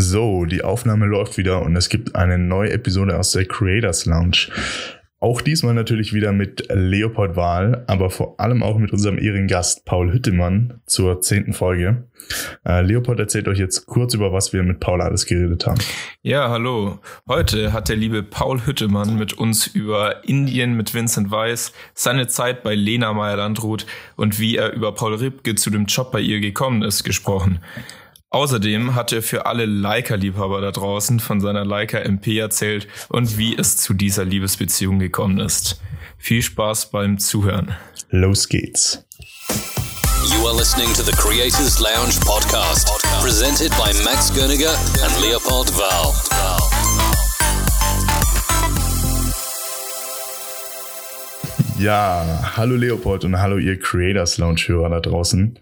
So, die Aufnahme läuft wieder und es gibt eine neue Episode aus der Creators Lounge. Auch diesmal natürlich wieder mit Leopold Wahl, aber vor allem auch mit unserem Ehrengast Paul Hüttemann zur zehnten Folge. Äh, Leopold erzählt euch jetzt kurz über was wir mit Paul alles geredet haben. Ja, hallo. Heute hat der liebe Paul Hüttemann mit uns über Indien mit Vincent Weiss, seine Zeit bei Lena Meyer-Landrut und wie er über Paul Ripke zu dem Job bei ihr gekommen ist gesprochen. Außerdem hat er für alle Leica-Liebhaber da draußen von seiner Leica MP erzählt und wie es zu dieser Liebesbeziehung gekommen ist. Viel Spaß beim Zuhören. Los geht's. You are listening to the Creators Lounge podcast, presented by Max Gerniger and Leopold Val. Ja, hallo Leopold und hallo ihr Creators Lounge-Hörer da draußen.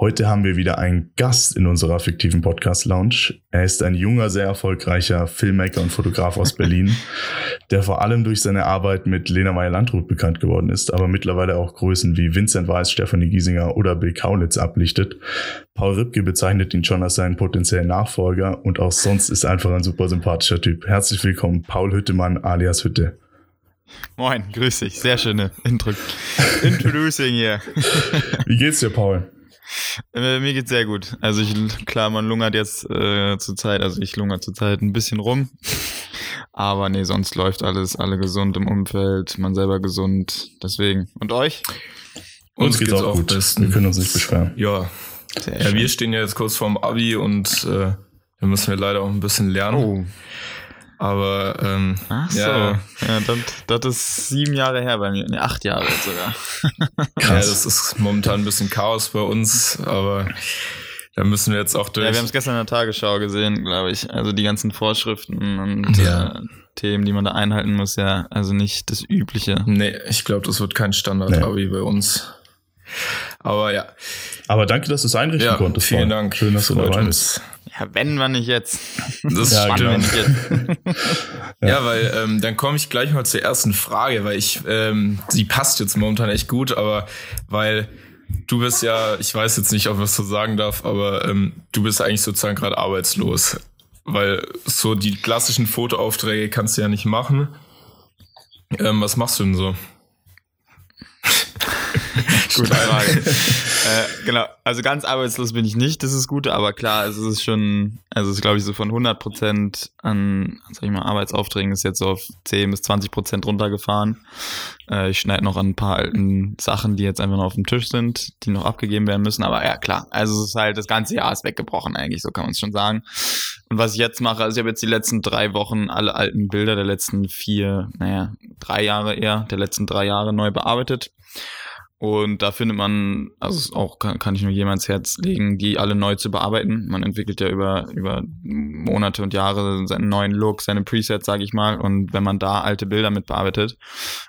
Heute haben wir wieder einen Gast in unserer fiktiven Podcast Lounge. Er ist ein junger, sehr erfolgreicher Filmmaker und Fotograf aus Berlin, der vor allem durch seine Arbeit mit Lena Meyer-Landrut bekannt geworden ist, aber mittlerweile auch Größen wie Vincent Weiss, Stefanie Giesinger oder Bill Kaulitz ablichtet. Paul Ripke bezeichnet ihn schon als seinen potenziellen Nachfolger und auch sonst ist er einfach ein super sympathischer Typ. Herzlich willkommen, Paul Hüttemann alias Hütte. Moin, grüß dich. Sehr schöne Intro Introducing hier. Wie geht's dir, Paul? Äh, mir geht's sehr gut. Also ich, klar, man lungert jetzt äh, zur Zeit, also ich lungere zur Zeit ein bisschen rum. Aber nee, sonst läuft alles, alle gesund im Umfeld, man selber gesund. Deswegen. Und euch? Uns, uns geht's, geht's auch gut. Besten. Wir können uns nicht beschweren. Ja. ja wir stehen ja jetzt kurz vorm Abi und äh, da müssen wir leider auch ein bisschen lernen. Oh. Aber ähm, Ach so. ja, ja das, das ist sieben Jahre her bei mir, nee, acht Jahre sogar. ja, das ist momentan ein bisschen Chaos bei uns, aber da müssen wir jetzt auch durch. Ja, wir haben es gestern in der Tagesschau gesehen, glaube ich. Also die ganzen Vorschriften und ja. äh, Themen, die man da einhalten muss, ja, also nicht das Übliche. Nee, ich glaube, das wird kein Standard-Abi nee. bei uns. Aber ja. Aber danke, dass du es einrichten ja, konntest. Vielen Dank. Schön, dass du dabei bist. Ja, wenn man nicht jetzt. Das ja, stimmt. Jetzt. ja. ja, weil ähm, dann komme ich gleich mal zur ersten Frage, weil ich, ähm, sie passt jetzt momentan echt gut, aber weil du bist ja, ich weiß jetzt nicht, ob ich was so sagen darf, aber ähm, du bist eigentlich sozusagen gerade arbeitslos. Weil so die klassischen Fotoaufträge kannst du ja nicht machen. Ähm, was machst du denn so? Gute Frage. äh, genau, also ganz arbeitslos bin ich nicht, das ist gut, aber klar, es ist schon, also es ist glaube ich so von 100 Prozent an, sag ich mal, Arbeitsaufträgen ist jetzt so auf 10 bis 20 Prozent runtergefahren. Äh, ich schneide noch an ein paar alten Sachen, die jetzt einfach noch auf dem Tisch sind, die noch abgegeben werden müssen, aber ja, klar, also es ist halt, das ganze Jahr ist weggebrochen eigentlich, so kann man es schon sagen. Und was ich jetzt mache, also ich habe jetzt die letzten drei Wochen alle alten Bilder der letzten vier, naja, drei Jahre eher, der letzten drei Jahre neu bearbeitet und da findet man, also auch kann, kann ich nur jemand Herz legen, die alle neu zu bearbeiten. Man entwickelt ja über, über Monate und Jahre seinen neuen Look, seine Presets, sage ich mal. Und wenn man da alte Bilder mit bearbeitet,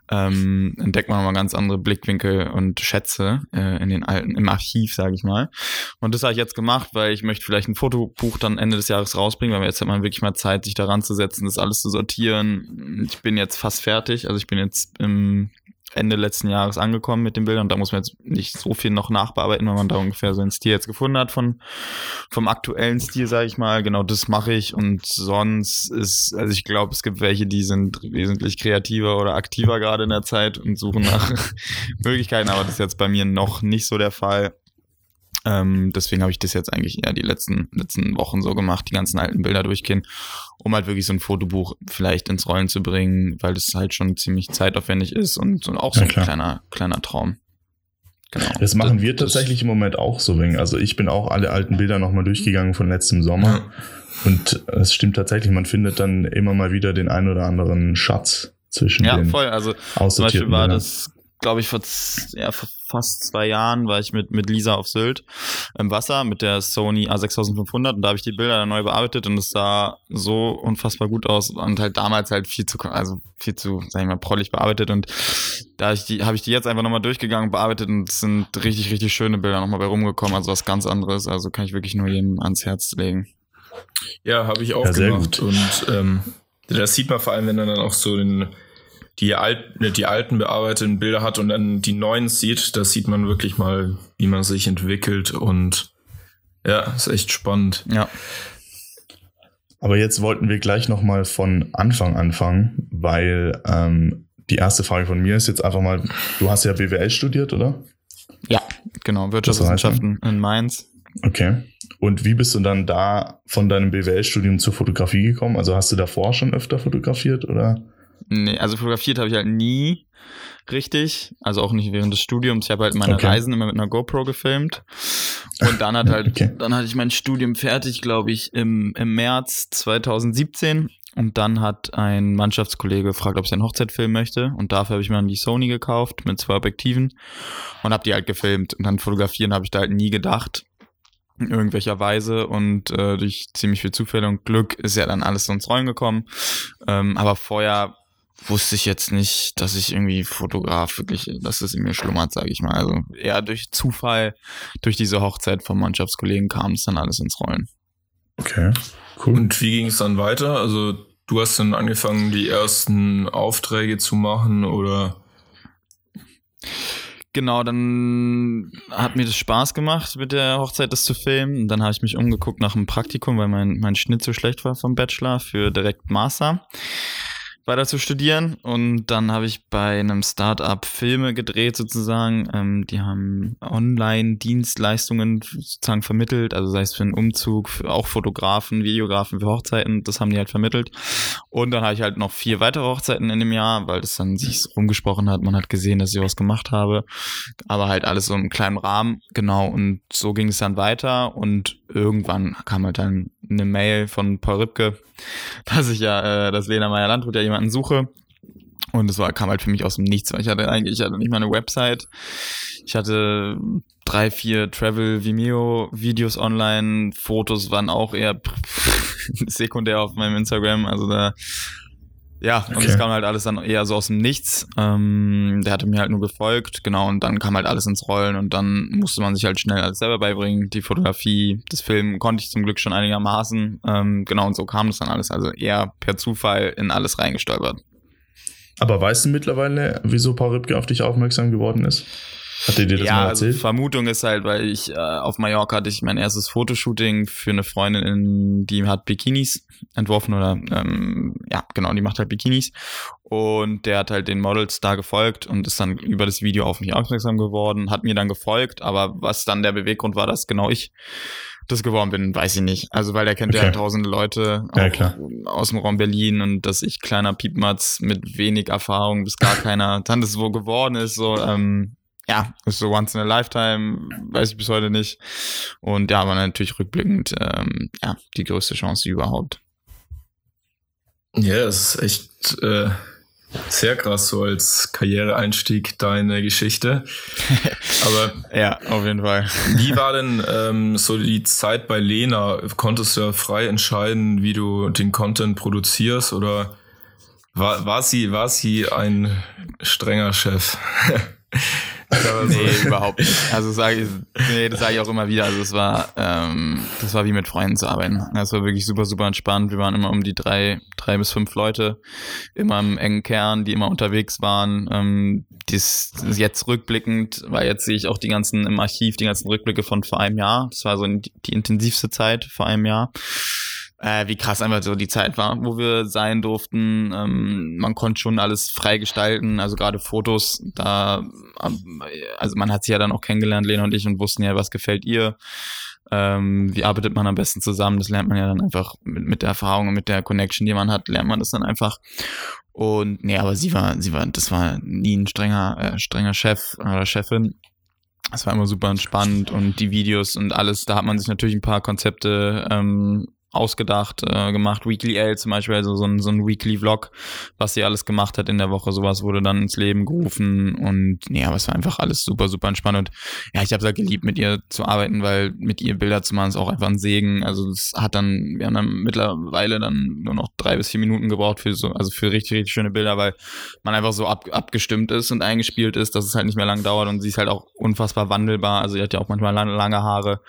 ähm, entdeckt man nochmal ganz andere Blickwinkel und Schätze äh, in den alten, im Archiv, sage ich mal. Und das habe ich jetzt gemacht, weil ich möchte vielleicht ein Fotobuch dann Ende des Jahres rausbringen, weil jetzt hat man wirklich mal Zeit, sich daran zu setzen, das alles zu sortieren. Ich bin jetzt fast fertig, also ich bin jetzt im Ende letzten Jahres angekommen mit den Bildern. Da muss man jetzt nicht so viel noch nachbearbeiten, wenn man da ungefähr so einen Stil jetzt gefunden hat von vom aktuellen Stil, sage ich mal. Genau, das mache ich. Und sonst ist, also ich glaube, es gibt welche, die sind wesentlich kreativer oder aktiver gerade in der Zeit und suchen nach Möglichkeiten, aber das ist jetzt bei mir noch nicht so der Fall. Ähm, deswegen habe ich das jetzt eigentlich eher die letzten, letzten Wochen so gemacht, die ganzen alten Bilder durchgehen, um halt wirklich so ein Fotobuch vielleicht ins Rollen zu bringen, weil das halt schon ziemlich zeitaufwendig ist und, und auch so ja, ein kleiner, kleiner Traum. Genau. Das machen das, wir tatsächlich im Moment auch so wegen. Also ich bin auch alle alten Bilder nochmal durchgegangen von letztem Sommer. Und es stimmt tatsächlich, man findet dann immer mal wieder den ein oder anderen Schatz zwischen ja, den voll. Also zum Beispiel war das glaube ich, vor, ja, vor fast zwei Jahren war ich mit, mit Lisa auf Sylt im Wasser mit der Sony A6500 und da habe ich die Bilder dann neu bearbeitet und es sah so unfassbar gut aus und halt damals halt viel zu, also viel zu, sag ich mal, prollig bearbeitet und da ich die, habe ich die jetzt einfach nochmal durchgegangen, bearbeitet und es sind richtig, richtig schöne Bilder nochmal bei rumgekommen, also was ganz anderes, also kann ich wirklich nur jedem ans Herz legen. Ja, habe ich auch ja, gemacht und ähm, das sieht man vor allem, wenn er dann auch so den die, alt, ne, die alten bearbeiteten Bilder hat und dann die neuen sieht, da sieht man wirklich mal, wie man sich entwickelt und ja, ist echt spannend. Ja. Aber jetzt wollten wir gleich nochmal von Anfang anfangen, weil ähm, die erste Frage von mir ist jetzt einfach mal, du hast ja BWL studiert, oder? Ja, genau, Wirtschaftswissenschaften in Mainz. Okay. Und wie bist du dann da von deinem BWL-Studium zur Fotografie gekommen? Also hast du davor schon öfter fotografiert oder? Nee, also fotografiert habe ich halt nie richtig, also auch nicht während des Studiums. Ich habe halt meine okay. Reisen immer mit einer GoPro gefilmt. Und dann hat halt, okay. dann hatte ich mein Studium fertig, glaube ich, im, im März 2017. Und dann hat ein Mannschaftskollege gefragt, ob ich eine Hochzeit filmen möchte. Und dafür habe ich mir dann die Sony gekauft mit zwei Objektiven und habe die halt gefilmt. Und dann fotografieren habe ich da halt nie gedacht in irgendwelcher Weise und äh, durch ziemlich viel Zufälle und Glück ist ja dann alles so ins Rollen gekommen. Ähm, aber vorher wusste ich jetzt nicht, dass ich irgendwie Fotograf wirklich, dass es in mir schlummert, sage ich mal. Also eher durch Zufall, durch diese Hochzeit vom Mannschaftskollegen kam es dann alles ins Rollen. Okay, cool. Und wie ging es dann weiter? Also du hast dann angefangen, die ersten Aufträge zu machen oder? Genau, dann hat mir das Spaß gemacht, mit der Hochzeit das zu filmen. Und dann habe ich mich umgeguckt nach einem Praktikum, weil mein, mein Schnitt so schlecht war vom Bachelor für direkt Master weiter zu studieren. Und dann habe ich bei einem Startup Filme gedreht sozusagen. Ähm, die haben Online-Dienstleistungen sozusagen vermittelt, also sei es für einen Umzug, für auch Fotografen, Videografen für Hochzeiten, das haben die halt vermittelt. Und dann habe ich halt noch vier weitere Hochzeiten in dem Jahr, weil das dann sich rumgesprochen hat. Man hat gesehen, dass ich was gemacht habe, aber halt alles so im kleinen Rahmen. Genau. Und so ging es dann weiter und irgendwann kam halt dann eine Mail von Paul Ripke, dass ich ja, äh, dass Lena Meyer-Landrut ja jemanden suche. Und es kam halt für mich aus dem Nichts, weil ich hatte eigentlich, ich hatte nicht mal eine Website. Ich hatte drei, vier Travel Vimeo Videos online. Fotos waren auch eher sekundär auf meinem Instagram. Also da ja, und es kam halt alles dann eher so aus dem Nichts. Ähm, der hatte mir halt nur gefolgt, genau, und dann kam halt alles ins Rollen und dann musste man sich halt schnell alles selber beibringen. Die Fotografie, das Film konnte ich zum Glück schon einigermaßen. Ähm, genau, und so kam das dann alles. Also eher per Zufall in alles reingestolpert. Aber weißt du mittlerweile, wieso Paul Ripke auf dich aufmerksam geworden ist? Hat dir das ja, mal also erzählt? Also Vermutung ist halt, weil ich äh, auf Mallorca hatte ich mein erstes Fotoshooting für eine Freundin, in, die hat Bikinis entworfen oder ähm, ja, genau, die macht halt Bikinis. Und der hat halt den Models da gefolgt und ist dann über das Video auf mich aufmerksam geworden, hat mir dann gefolgt, aber was dann der Beweggrund war, dass genau ich das geworden bin, weiß ich nicht. Also weil er kennt okay. ja tausende Leute ja, aus dem Raum Berlin und dass ich kleiner Piepmatz mit wenig Erfahrung bis gar keiner dann das wo geworden ist, so ähm, ja, ist so once in a lifetime, weiß ich bis heute nicht. Und ja, aber natürlich rückblickend, ähm, ja, die größte Chance überhaupt. Ja, es ist echt äh, sehr krass so als Karriereeinstieg deine Geschichte. Aber ja, auf jeden Fall. Wie war denn ähm, so die Zeit bei Lena? Konntest du ja frei entscheiden, wie du den Content produzierst oder war, war sie war sie ein strenger Chef? nee, überhaupt nicht. Also sage ich, nee, das sage ich auch immer wieder. Also es war, ähm, das war wie mit Freunden zu arbeiten. Das war wirklich super, super entspannt. Wir waren immer um die drei, drei bis fünf Leute, immer im engen Kern, die immer unterwegs waren. Ähm, dies, jetzt rückblickend, weil jetzt sehe ich auch die ganzen im Archiv, die ganzen Rückblicke von vor einem Jahr. Das war so die intensivste Zeit vor einem Jahr äh, wie krass einfach so die Zeit war, wo wir sein durften. Ähm, man konnte schon alles frei gestalten, also gerade Fotos, da, ähm, also man hat sie ja dann auch kennengelernt, Lena und ich, und wussten ja, was gefällt ihr. Ähm, wie arbeitet man am besten zusammen? Das lernt man ja dann einfach mit, mit der Erfahrung und mit der Connection, die man hat, lernt man das dann einfach. Und nee, aber sie war, sie war, das war nie ein strenger, äh, strenger Chef oder Chefin. Es war immer super entspannt und die Videos und alles, da hat man sich natürlich ein paar Konzepte ähm, ausgedacht, äh, gemacht. Weekly L zum Beispiel, also so ein, so ein Weekly Vlog, was sie alles gemacht hat in der Woche. Sowas wurde dann ins Leben gerufen und ja, aber es war einfach alles super, super entspannt. Und ja, ich habe es halt geliebt, mit ihr zu arbeiten, weil mit ihr Bilder zu machen ist auch einfach ein Segen. Also es hat dann, wir haben dann mittlerweile dann nur noch drei bis vier Minuten gebraucht für so, also für richtig, richtig schöne Bilder, weil man einfach so ab, abgestimmt ist und eingespielt ist, dass es halt nicht mehr lang dauert und sie ist halt auch unfassbar wandelbar. Also sie hat ja auch manchmal lange, lange Haare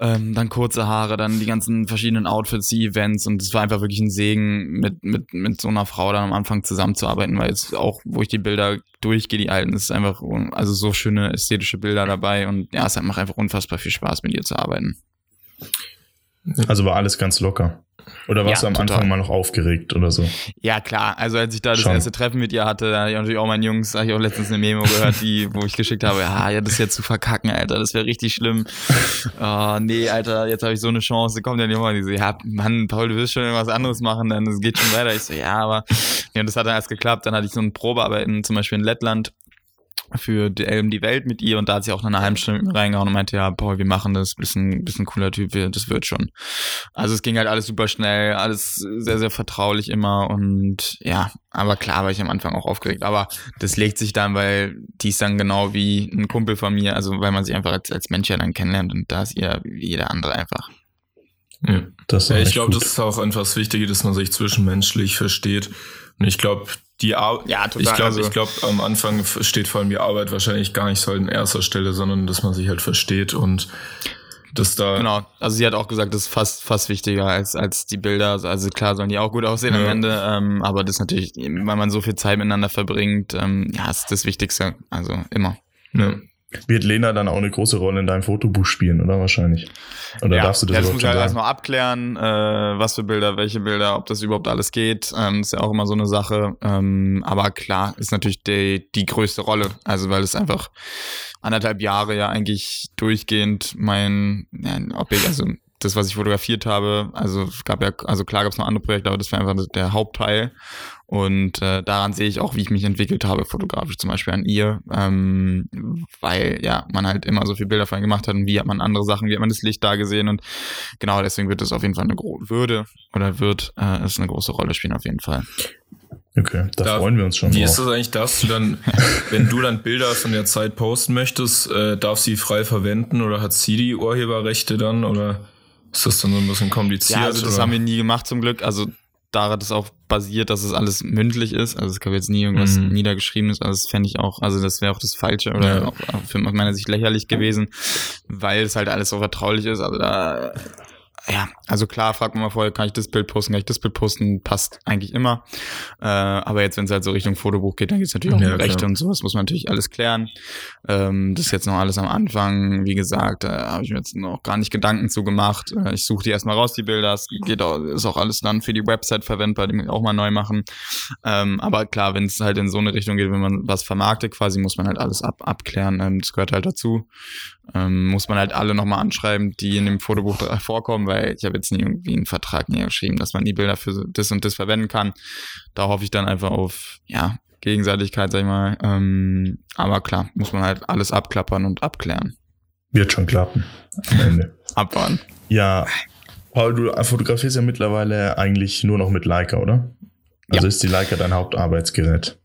ähm, dann kurze Haare, dann die ganzen verschiedenen Outfits, die Events und es war einfach wirklich ein Segen, mit, mit, mit so einer Frau dann am Anfang zusammenzuarbeiten, weil jetzt auch, wo ich die Bilder durchgehe, die alten, ist einfach, also so schöne ästhetische Bilder dabei und ja, es macht einfach unfassbar viel Spaß, mit ihr zu arbeiten. Also war alles ganz locker. Oder warst Ja, du am total. Anfang mal noch aufgeregt oder so? Ja, klar. Also als ich da das Schon. erste Treffen mit ihr hatte, da hatte ich natürlich auch meinen Jungs, habe ich auch letztens eine Memo gehört, die, wo ich geschickt habe, ja, ja, das jetzt zu verkacken, Alter, das wäre richtig schlimm. Oh, nee, Alter, jetzt habe ich so eine Chance, kommt ja nicht mal. Die so, ja, Mann, Paul, du wirst schon irgendwas anderes machen, dann es geht schon weiter. Ich so, ja, aber ja, und das hat dann erst geklappt. Dann hatte ich so eine Probearbeiten, zum Beispiel in Lettland für die, ähm, die Welt mit ihr und da hat sie auch nach einer halben Stunde mit mir reingehauen und meinte, ja, Paul, wir machen das, bisschen, bisschen cooler Typ, wir- das wird schon. Also es ging halt alles super schnell, alles sehr, sehr vertraulich immer und ja, aber klar war ich am Anfang auch aufgeregt, aber das legt sich dann, weil die ist dann genau wie ein Kumpel von mir, also weil man sich einfach als, als Mensch ja dann kennenlernt und da ist ihr wie jeder andere einfach. Ja. Das ist Ja, ich glaube, das ist auch einfach das Wichtige, dass man sich zwischenmenschlich versteht. Und ich glaube, die Arbeit, Ja, total, ich glaube, also- ich glaube, am Anfang steht vor allem die Arbeit wahrscheinlich gar nicht so an erster Stelle, sondern dass man sich halt versteht und dass da, Genau, also sie hat auch gesagt, das ist fast, fast wichtiger als, als die Bilder. Also klar sollen die auch gut aussehen am Ja. Ende, ähm, aber das ist natürlich, weil man so viel Zeit miteinander verbringt, ähm, ja, ist das Wichtigste. Also immer. ne. Wird Lena dann auch eine große Rolle in deinem Fotobuch spielen, oder wahrscheinlich? Oder ja, darfst du das ja, das muss ich halt erst sagen? noch abklären, äh, was für Bilder, welche Bilder, ob das überhaupt alles geht. Ähm, ist ja auch immer so eine Sache. Ähm, aber klar, ist natürlich die, die größte Rolle. Also weil es einfach anderthalb Jahre ja eigentlich durchgehend mein, ja, ob ich, also das, was ich fotografiert habe, also es gab ja, also klar gab es noch andere Projekte, aber das war einfach der Hauptteil. Und äh, daran sehe ich auch, wie ich mich entwickelt habe, fotografisch zum Beispiel an ihr, ähm, weil ja man halt immer so viele Bilder von ihr gemacht hat und wie hat man andere Sachen, wie hat man das Licht da gesehen und genau deswegen wird es auf jeden Fall eine große Würde oder wird äh, es eine große Rolle spielen auf jeden Fall. Okay, da, Da- freuen wir uns schon Wie ist drauf. das eigentlich, darfst du dann, wenn du dann Bilder von der Zeit posten möchtest, äh, darf sie frei verwenden oder hat sie die Urheberrechte dann oder ist das dann so ein bisschen kompliziert? Ja, also das oder? haben wir nie gemacht zum Glück. Also da hat es auch basiert, dass es alles mündlich ist. Also es gab jetzt nie irgendwas Mhm. niedergeschriebenes. Also das fände ich auch, also das wäre auch das Falsche oder Ja. auch für aus meiner Sicht lächerlich gewesen, weil es halt alles so vertraulich ist. Also da, ja, also klar, fragt man mal vorher, kann ich das Bild posten, kann ich das Bild posten, passt eigentlich immer. Äh, aber jetzt, wenn es halt so Richtung Fotobuch geht, dann geht es natürlich auch Ja, um Rechte klar. und sowas, muss man natürlich alles klären. Ähm, das ist jetzt noch alles am Anfang. Wie gesagt, da habe ich mir jetzt noch gar nicht Gedanken zu gemacht. Äh, ich suche die erstmal raus, die Bilder. Es geht auch, ist auch alles dann für die Website verwendbar, die auch mal neu machen. Ähm, aber klar, wenn es halt in so eine Richtung geht, wenn man was vermarktet quasi, muss man halt alles ab, abklären. Ähm, das gehört halt dazu. Ähm, muss man halt alle nochmal anschreiben, die in dem Fotobuch vorkommen, weil ich habe jetzt nie irgendwie einen Vertrag näher geschrieben, dass man die Bilder für das und das verwenden kann. Da hoffe ich dann einfach auf, ja, Gegenseitigkeit, sag ich mal. Ähm, aber klar, muss man halt alles abklappern und abklären. Wird schon klappen. Am Ende. Abwarten. Ja, Paul, du fotografierst ja mittlerweile eigentlich nur noch mit Leica, oder? Also Ja. ist die Leica dein Hauptarbeitsgerät?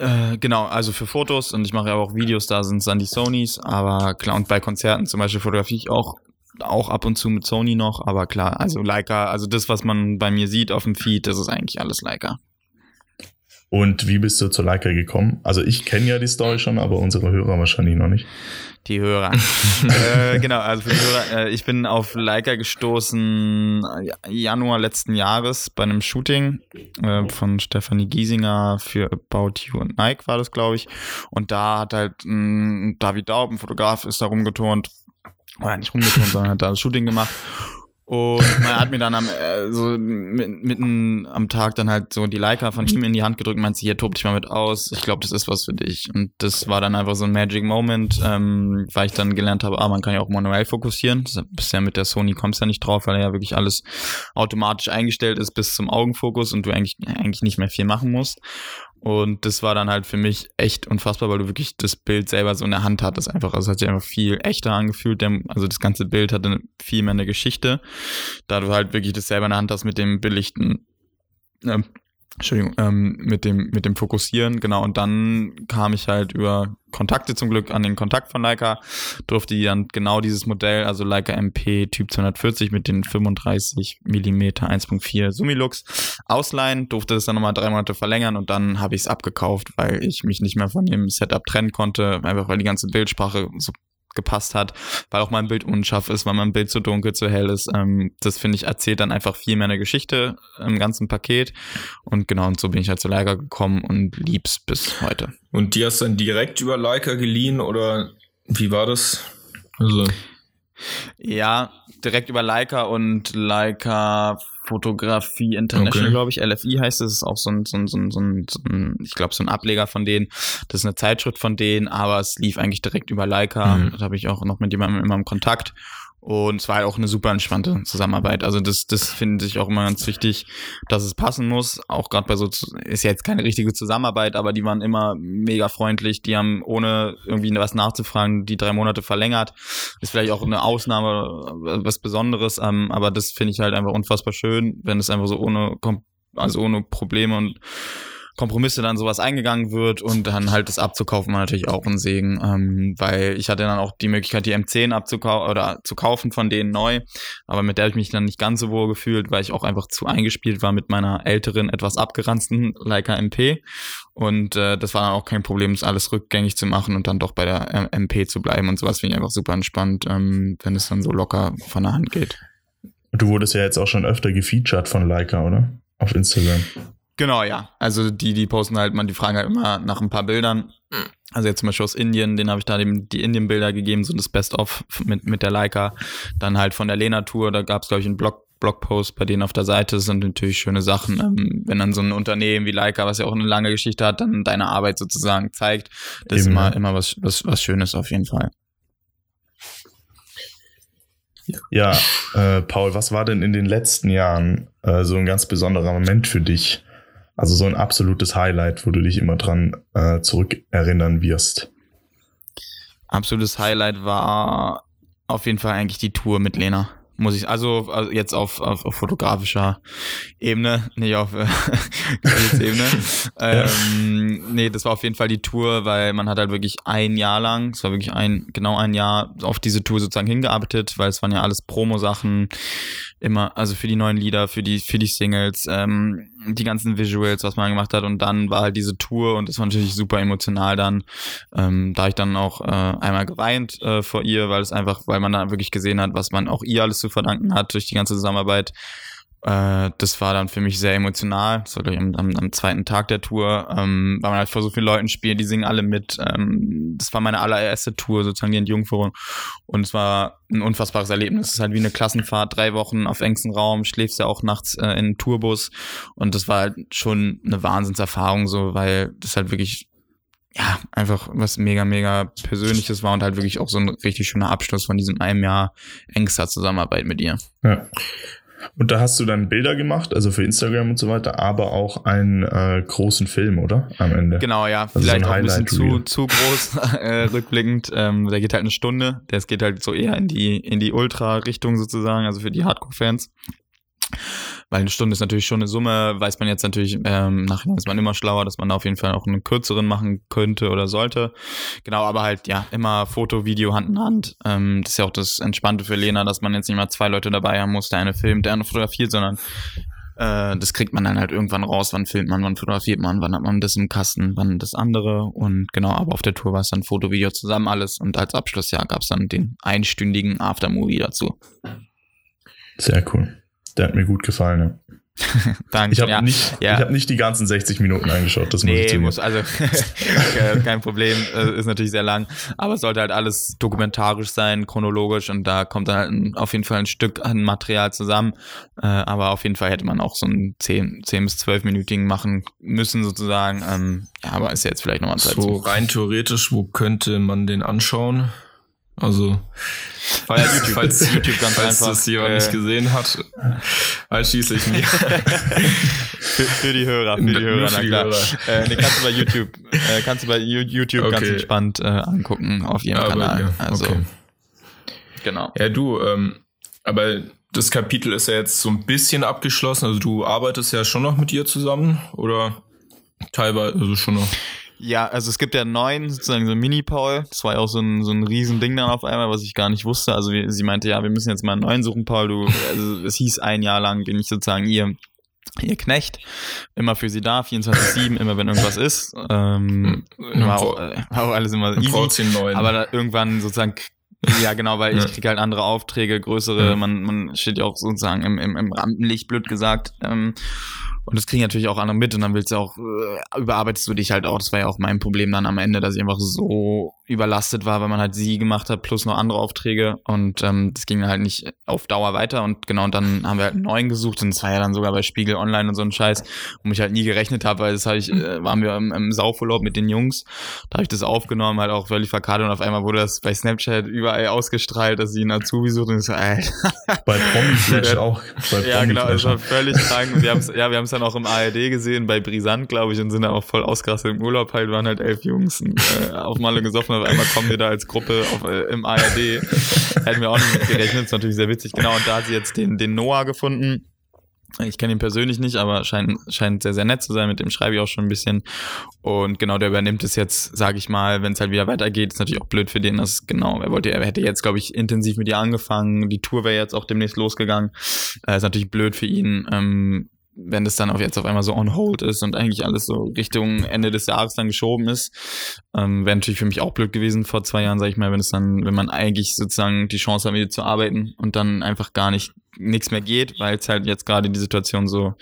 Äh, genau, also für Fotos und ich mache ja auch Videos, da sind es dann die Sonys, aber klar, und bei Konzerten zum Beispiel fotografiere ich auch, auch ab und zu mit Sony noch, aber klar, also Leica, also das, was man bei mir sieht auf dem Feed, das ist eigentlich alles Leica. Und wie bist du zur Leica gekommen? Also ich kenne ja die Story schon, aber unsere Hörer wahrscheinlich noch nicht. Die Hörer. äh, genau, also für die Hörer, äh, ich bin auf Leica gestoßen äh, Januar letzten Jahres bei einem Shooting äh, von Stefanie Giesinger für About You und Nike war das, glaube ich. Und da hat halt mh, David Daub, ein Fotograf, ist da rumgeturnt. Oder nicht rumgeturnt, sondern hat da das Shooting gemacht. Und man hat mir dann am, äh, so mit- mitten am Tag dann halt so die Leica von ihm in die Hand gedrückt und meinte, hier, tob dich mal mit aus. Ich glaube, das ist was für dich. Und das war dann einfach so ein Magic Moment, ähm, weil ich dann gelernt habe, ah, man kann ja auch manuell fokussieren. Bisher mit der Sony kommst ja nicht drauf, weil ja wirklich alles automatisch eingestellt ist bis zum Augenfokus und du eigentlich, eigentlich nicht mehr viel machen musst. Und das war dann halt für mich echt unfassbar, weil du wirklich das Bild selber so in der Hand hattest. Einfach, also es hat sich einfach viel echter angefühlt. Also das ganze Bild hatte viel mehr eine Geschichte, da du halt wirklich das selber in der Hand hast mit dem belichten, ähm, Entschuldigung, ähm, mit dem, mit dem Fokussieren, genau. Und dann kam ich halt über Kontakte zum Glück an den Kontakt von Leica, durfte die dann genau dieses Modell, also Leica MP Typ 240 mit den 35 Millimeter 1.4 Sumilux ausleihen, durfte das dann nochmal drei Monate verlängern und dann habe ich es abgekauft, weil ich mich nicht mehr von dem Setup trennen konnte, einfach weil die ganze Bildsprache so gepasst hat, weil auch mein Bild unscharf ist, weil mein Bild zu dunkel, zu hell ist. Ähm, das finde ich erzählt dann einfach viel mehr eine Geschichte im ganzen Paket. Und genau, und so bin ich halt zu Leica gekommen und lieb's bis heute. Und die hast du dann direkt über Leica geliehen oder wie war das? Also, Ja, direkt über Leica und Leica Fotografie International, Okay. glaube ich, LFI heißt es, ist auch so ein, so ein, so ein, so ein, ich glaube, so ein Ableger von denen. Das ist eine Zeitschrift von denen, aber es lief eigentlich direkt über Leica. Mhm. Da habe ich auch noch mit jemandem immer im Kontakt. Und es war halt auch eine super entspannte Zusammenarbeit. Also das, das finde ich auch immer ganz wichtig, dass es passen muss. Auch gerade bei so, ist ja jetzt keine richtige Zusammenarbeit, aber die waren immer mega freundlich. Die haben ohne irgendwie was nachzufragen die drei Monate verlängert. Ist vielleicht auch eine Ausnahme, äh, was Besonderes, ähm, aber das finde ich halt einfach unfassbar schön, wenn es einfach so ohne, also ohne Probleme und Kompromisse dann sowas eingegangen wird und dann halt das abzukaufen war natürlich auch ein Segen, ähm, weil ich hatte dann auch die Möglichkeit, die M10 abzukaufen oder zu kaufen von denen neu, aber mit der habe ich mich dann nicht ganz so wohl gefühlt, weil ich auch einfach zu eingespielt war mit meiner älteren, etwas abgeranzten Leica MP und äh, das war dann auch kein Problem, das alles rückgängig zu machen und dann doch bei der äh, MP zu bleiben und sowas finde ich einfach super entspannt, ähm, wenn es dann so locker von der Hand geht. Du wurdest ja jetzt auch schon öfter gefeatured von Leica, oder? Auf Instagram. Genau, ja. Also die, die posten halt, man, die fragen halt immer nach ein paar Bildern. Also jetzt zum Beispiel aus Indien, den habe ich da dem, die Indien-Bilder gegeben, so das Best-of mit, mit der Leica. Dann halt von der Lena-Tour, da gab es, glaube ich, einen Blog, Blogpost bei denen auf der Seite. Das sind natürlich schöne Sachen. Ähm, wenn dann so ein Unternehmen wie Leica, was ja auch eine lange Geschichte hat, dann deine Arbeit sozusagen zeigt, das ist Eben, immer, ja. immer was, was, was Schönes auf jeden Fall. Ja, äh, Paul, was war denn in den letzten Jahren äh, so ein ganz besonderer Moment für dich? Also so ein absolutes Highlight, wo du dich immer dran äh, zurückerinnern wirst. Absolutes Highlight war auf jeden Fall eigentlich die Tour mit Lena. Muss ich, also, also jetzt auf, auf, auf fotografischer Ebene, nicht auf äh, Gefühlsebene. ähm, nee, das war auf jeden Fall die Tour, weil man hat halt wirklich ein Jahr lang, es war wirklich ein, genau ein Jahr auf diese Tour sozusagen hingearbeitet, weil es waren ja alles Promo-Sachen, immer, also für die neuen Lieder, für die, für die Singles, ähm, die ganzen Visuals, was man gemacht hat und dann war halt diese Tour und das war natürlich super emotional dann, ähm, da ich dann auch äh, einmal geweint äh, vor ihr, weil es einfach, weil man da wirklich gesehen hat, was man auch ihr alles zu verdanken hat durch die ganze Zusammenarbeit. Äh, das war dann für mich sehr emotional. Das war am, am, am zweiten Tag der Tour, ähm, weil man halt vor so vielen Leuten spielt, die singen alle mit. Ähm, das war meine allererste Tour, sozusagen die Entjungferung. Und es war ein unfassbares Erlebnis. Es ist halt wie eine Klassenfahrt, drei Wochen auf engstem Raum, schläfst ja auch nachts äh, in einem Tourbus. Und das war halt schon eine Wahnsinnserfahrung, so, weil das halt wirklich ja, einfach was mega, mega Persönliches war und halt wirklich auch so ein richtig schöner Abschluss von diesem einem Jahr engster Zusammenarbeit mit ihr. Ja. Und da hast du dann Bilder gemacht, also für Instagram und so weiter, aber auch einen äh, großen Film, oder? Am Ende. Genau, ja, so vielleicht ein auch ein bisschen zu, zu groß äh, rückblickend. Ähm, der geht halt eine Stunde. Der geht halt so eher in die, in die Ultra-Richtung sozusagen, also für die Hardcore-Fans. Weil eine Stunde ist natürlich schon eine Summe, weiß man jetzt natürlich, ähm, nachher ist man immer schlauer, dass man da auf jeden Fall auch einen kürzeren machen könnte oder sollte. Genau, aber halt, ja, immer Foto, Video, Hand in Hand. Ähm, das ist ja auch das Entspannte für Lena, dass man jetzt nicht mal zwei Leute dabei haben muss, der eine filmt, der andere fotografiert, sondern äh, das kriegt man dann halt irgendwann raus, wann filmt man, wann fotografiert man, wann hat man das im Kasten, wann das andere und genau, aber auf der Tour war es dann Foto, Video zusammen alles und als Abschlussjahr gab es dann den einstündigen Aftermovie dazu. Sehr cool. Der hat mir gut gefallen. Ja. Danke. Ich habe ja. nicht, ja. ich hab nicht die ganzen 60 Minuten angeschaut, das muss ich zugeben. muss, also kein Problem, äh, ist natürlich sehr lang, aber es sollte halt alles dokumentarisch sein, chronologisch und da kommt dann halt ein, auf jeden Fall ein Stück an Material zusammen, äh, aber auf jeden Fall hätte man auch so einen 10, 10 bis 12-minütigen machen müssen sozusagen, ähm, ja, aber ist jetzt vielleicht nochmal Zeit So zu. rein theoretisch, wo könnte man den anschauen? Also, Ja, YouTube, falls, YouTube ganz falls einfach. das jemand äh, nicht gesehen hat, einschließlich mir. Für, für die Hörer, für die Hörer, na klar. Hörer. Äh, nee, kannst du bei YouTube, äh, kannst du bei YouTube ganz Okay. entspannt äh, angucken auf ihrem Aber, Kanal. ja, Also, okay. genau. Ja, du, ähm, aber das Kapitel ist ja jetzt so ein bisschen abgeschlossen. Also du arbeitest ja schon noch mit ihr zusammen oder teilweise also schon noch. Ja, also es gibt ja einen neuen, sozusagen so ein Mini-Paul. Das war ja auch so ein, so ein Riesending dann auf einmal, was ich gar nicht wusste. Also wir, sie meinte, ja, wir müssen jetzt mal einen neuen suchen, Paul. Du, also es hieß ein Jahr lang, bin ich sozusagen ihr, ihr Knecht. Immer für sie da, 24-7, immer wenn irgendwas ist. Ähm, war, auch, äh, war auch alles immer easy. Aber da irgendwann sozusagen, ja genau, weil ich Ja. kriege halt andere Aufträge, größere, man, man steht ja auch sozusagen im, im, im Rampenlicht, blöd gesagt. Ähm, Und das kriegen natürlich auch andere mit und dann willst du auch, äh, überarbeitest du dich halt auch. Das war ja auch mein Problem dann am Ende, dass ich einfach so überlastet war, weil man halt sie gemacht hat, plus noch andere Aufträge und ähm, das ging halt nicht auf Dauer weiter und genau, und dann haben wir halt einen neuen gesucht und es war ja dann sogar bei Spiegel Online und so ein Scheiß, wo ich halt nie gerechnet habe, weil das habe ich, äh, waren wir im, im Saufurlaub mit den Jungs, da habe ich das aufgenommen, halt auch völlig verkadert und auf einmal wurde das bei Snapchat überall ausgestrahlt, dass sie einen Azubi sucht und ich so, ey. Bei Promi auch. Bei ja, genau, es war völlig krank. Wir haben's, ja, wir haben es dann auch im ARD gesehen, bei Brisant, glaube ich, und sind dann auch voll ausgerastet im Urlaub halt, waren halt elf Jungs äh, auf Malle gesoffen, auf einmal kommen wir da als Gruppe auf, äh, im ARD. Hätten wir auch nicht gerechnet, ist natürlich sehr witzig. Genau, und da hat sie jetzt den, den Noah gefunden. Ich kenne ihn persönlich nicht, aber scheint, scheint sehr, sehr nett zu sein. Mit dem schreibe ich auch schon ein bisschen. Und genau, der übernimmt es jetzt, sage ich mal, wenn es halt wieder weitergeht. Ist natürlich auch blöd für den. Das genau, er wollte, er hätte jetzt, glaube ich, intensiv mit ihr angefangen. Die Tour wäre jetzt auch demnächst losgegangen. Äh, ist natürlich blöd für ihn. Ähm, wenn das dann auch jetzt auf einmal so on hold ist und eigentlich alles so Richtung Ende des Jahres dann geschoben ist, ähm, wäre natürlich für mich auch blöd gewesen vor zwei Jahren, sag ich mal, wenn es dann, wenn man eigentlich sozusagen die Chance hat, wieder zu arbeiten und dann einfach gar nicht nichts mehr geht, weil es halt jetzt gerade die Situation so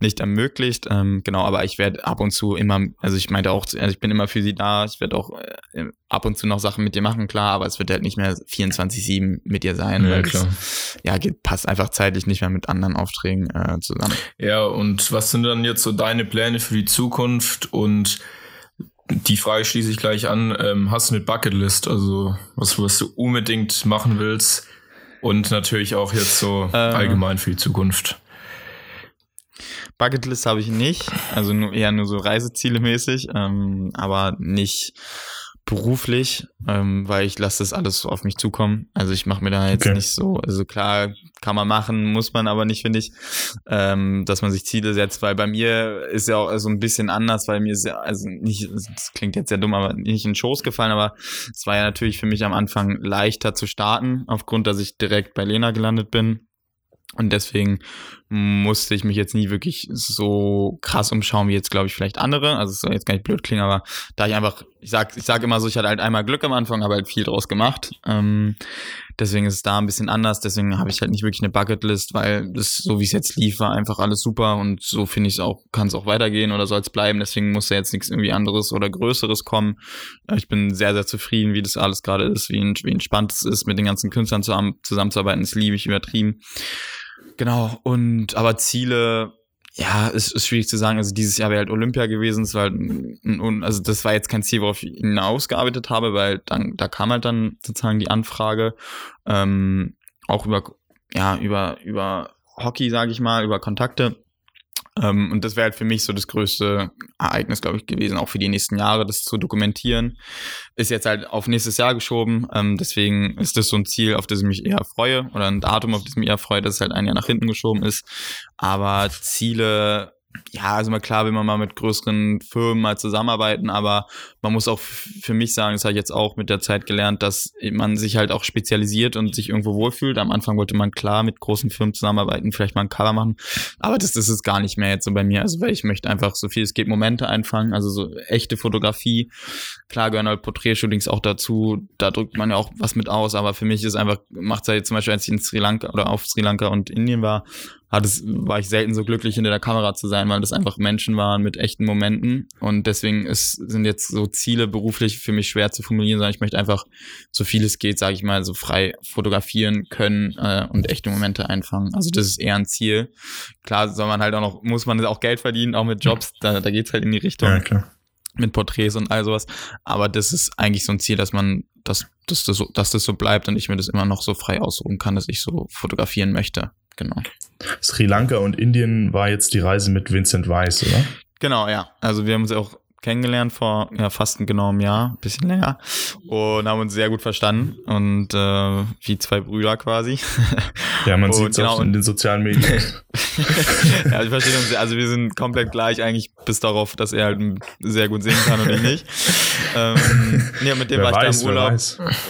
nicht ermöglicht. Ähm, genau, aber ich werde ab und zu immer, also ich meinte auch, also ich bin immer für sie da, ich werde auch äh, ab und zu noch Sachen mit ihr machen, klar, aber es wird halt nicht mehr 24-7 mit ihr sein, ja, weil klar. Es, ja, geht, passt einfach zeitlich nicht mehr mit anderen Aufträgen äh, zusammen. Ja, und was sind dann jetzt so deine Pläne für die Zukunft und die Frage schließe ich gleich an. Ähm, hast du eine Bucketlist, also was, was du unbedingt machen willst? Und natürlich auch jetzt so äh, allgemein für die Zukunft. Bucketlist habe ich nicht, also nur, eher nur so Reiseziele mäßig, ähm, aber nicht beruflich, ähm, weil ich lasse das alles auf mich zukommen. Also ich mache mir da jetzt okay. nicht so, also klar kann man machen, muss man aber nicht, finde ich, ähm, dass man sich Ziele setzt, weil bei mir ist ja auch so ein bisschen anders, weil mir ist ja, also nicht, das klingt jetzt sehr dumm, aber nicht in Schoß gefallen, aber es war ja natürlich für mich am Anfang leichter zu starten, aufgrund, dass ich direkt bei Lena gelandet bin und deswegen musste ich mich jetzt nie wirklich so krass umschauen wie jetzt, glaube ich, vielleicht andere. Also es soll jetzt gar nicht blöd klingen, aber da ich einfach, ich sag, ich sag immer so, ich hatte halt einmal Glück am Anfang, habe halt viel draus gemacht. Ähm, deswegen ist es da ein bisschen anders. Deswegen habe ich halt nicht wirklich eine Bucketlist, weil das, so wie es jetzt lief, war einfach alles super und so finde ich es auch, kann es auch weitergehen oder soll es bleiben. Deswegen muss da jetzt nichts irgendwie anderes oder Größeres kommen. Ich bin sehr, sehr zufrieden, wie das alles gerade ist, wie, wie entspannt es ist, mit den ganzen Künstlern zusammenzuarbeiten. Das liebe ich übertrieben. Genau, und aber Ziele, ja, ist, ist schwierig zu sagen. Also dieses Jahr wäre halt Olympia gewesen, es war halt, also das war jetzt kein Ziel, worauf ich hinausgearbeitet habe, weil dann, da kam halt dann sozusagen die Anfrage, ähm, auch über, ja, über, über Hockey, sage ich mal, über Kontakte. Ähm, und das wäre halt für mich so das größte Ereignis, glaube ich, gewesen, auch für die nächsten Jahre, das zu dokumentieren. Ist jetzt halt auf nächstes Jahr geschoben. Ähm, deswegen ist das so ein Ziel, auf das ich mich eher freue, oder ein Datum, auf das ich mich eher freue, dass es halt ein Jahr nach hinten geschoben ist. Aber Ziele ja, also mal klar will man mal mit größeren Firmen mal zusammenarbeiten, aber man muss auch für mich sagen, das habe ich jetzt auch mit der Zeit gelernt, dass man sich halt auch spezialisiert und sich irgendwo wohlfühlt. Am Anfang wollte man klar mit großen Firmen zusammenarbeiten, vielleicht mal ein Cover machen, aber das, das ist gar nicht mehr jetzt so bei mir. Also weil ich möchte einfach so viel es geht Momente einfangen, also so echte Fotografie. Klar gehören halt Porträtshootings auch dazu, da drückt man ja auch was mit aus, aber für mich ist einfach, macht es jetzt zum Beispiel, als ich in Sri Lanka oder auf Sri Lanka und Indien war, hat es, war ich selten so glücklich, hinter der Kamera zu sein, weil das einfach Menschen waren mit echten Momenten. Und deswegen ist, sind jetzt so Ziele beruflich für mich schwer zu formulieren, sondern ich möchte einfach so viel es geht, sage ich mal, so frei fotografieren können äh, und echte Momente einfangen. Also das ist eher ein Ziel. Klar soll man halt auch noch, muss man auch Geld verdienen, auch mit Jobs, da, da geht's halt in die Richtung. Ja, klar. Mit Porträts und all sowas. Aber das ist eigentlich so ein Ziel, dass man, dass, dass, das so, dass das so bleibt und ich mir das immer noch so frei aussuchen kann, dass ich so fotografieren möchte genau. Sri Lanka und Indien war jetzt die Reise mit Vincent Weiss, oder? Genau, ja. Also wir haben uns auch kennengelernt vor ja, fast genau einem Jahr, ein bisschen länger und haben uns sehr gut verstanden und äh, wie zwei Brüder quasi. Ja, man sieht es genau, auch in den sozialen Medien. ja, ich verstehe uns, also wir sind komplett gleich eigentlich bis darauf, dass er halt sehr gut singen kann und ich nicht. ähm, ja, mit dem wer war ich weiß, da im Urlaub.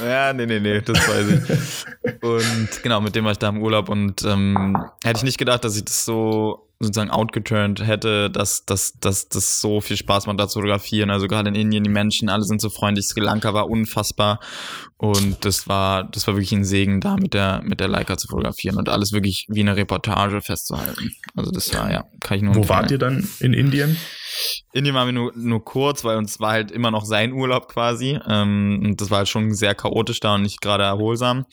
Ja, nee, nee, nee, das weiß ich. Und genau, mit dem war ich da im Urlaub und ähm, hätte ich nicht gedacht, dass ich das so sozusagen outgeturnt hätte, dass dass dass das so viel Spaß macht, da zu fotografieren. Also gerade in Indien, die Menschen, alle sind so freundlich. Sri Lanka war unfassbar und das war das war wirklich ein Segen, da mit der mit der Leica zu fotografieren und alles wirklich wie eine Reportage festzuhalten. Also das war ja, kann ich nur. Wo wart ihr dann in Indien? Indien waren wir nur, nur kurz, weil uns war halt immer noch sein Urlaub quasi. Ähm, und das war halt schon sehr chaotisch da und nicht gerade erholsam.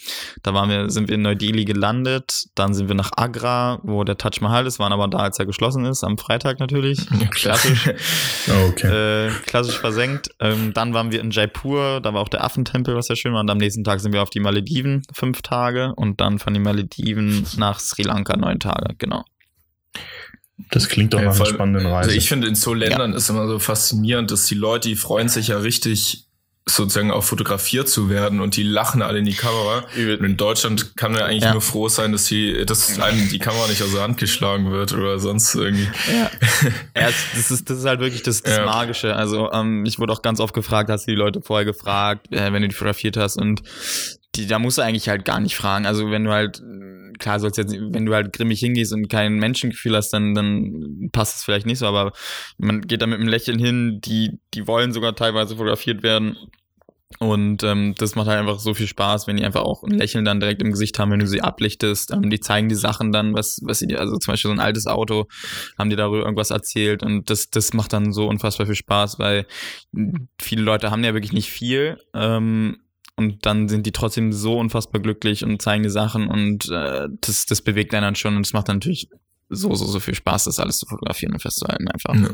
Da waren wir, sind wir in Neu-Delhi gelandet, dann sind wir nach Agra, wo der Taj Mahal ist, waren aber da, als er geschlossen ist, am Freitag natürlich. Klassisch. okay. Äh, klassisch versenkt. Ähm, dann waren wir in Jaipur, da war auch der Affentempel, was ja schön war. Und am nächsten Tag sind wir auf die Malediven, fünf Tage. Und dann von den Malediven nach Sri Lanka, neun Tage, genau. Das klingt doch Ja, nach einer spannenden Reise. Also ich finde in so Ländern ist immer so faszinierend, dass die Leute, die freuen sich ja richtig sozusagen auch fotografiert zu werden und die lachen alle in die Kamera. Und in Deutschland kann man ja eigentlich Ja. nur froh sein, dass die, dass einem die Kamera nicht aus der Hand geschlagen wird oder sonst irgendwie. Ja. ja, es- das ist, das ist halt wirklich das, das Ja. Magische. Also ähm, ich wurde auch ganz oft gefragt, hast du die Leute vorher gefragt, äh, wenn du die fotografiert hast und die, da musst du eigentlich halt gar nicht fragen. Also wenn du halt, klar sollst jetzt, wenn du halt grimmig hingehst und kein Menschengefühl hast, dann, dann passt es vielleicht nicht so, aber man geht da mit einem Lächeln hin, die, die wollen sogar teilweise fotografiert werden. Und ähm, das macht halt einfach so viel Spaß, wenn die einfach auch ein Lächeln dann direkt im Gesicht haben, wenn du sie ablichtest. Ähm, die zeigen die Sachen dann, was, was sie dir, also zum Beispiel so ein altes Auto, haben die darüber irgendwas erzählt und das, das macht dann so unfassbar viel Spaß, weil viele Leute haben ja wirklich nicht viel. Ähm, und dann sind die trotzdem so unfassbar glücklich und zeigen die Sachen und äh, das, das bewegt einen dann schon und es macht dann natürlich so, so, so viel Spaß, das alles zu fotografieren und festzuhalten einfach. Ja.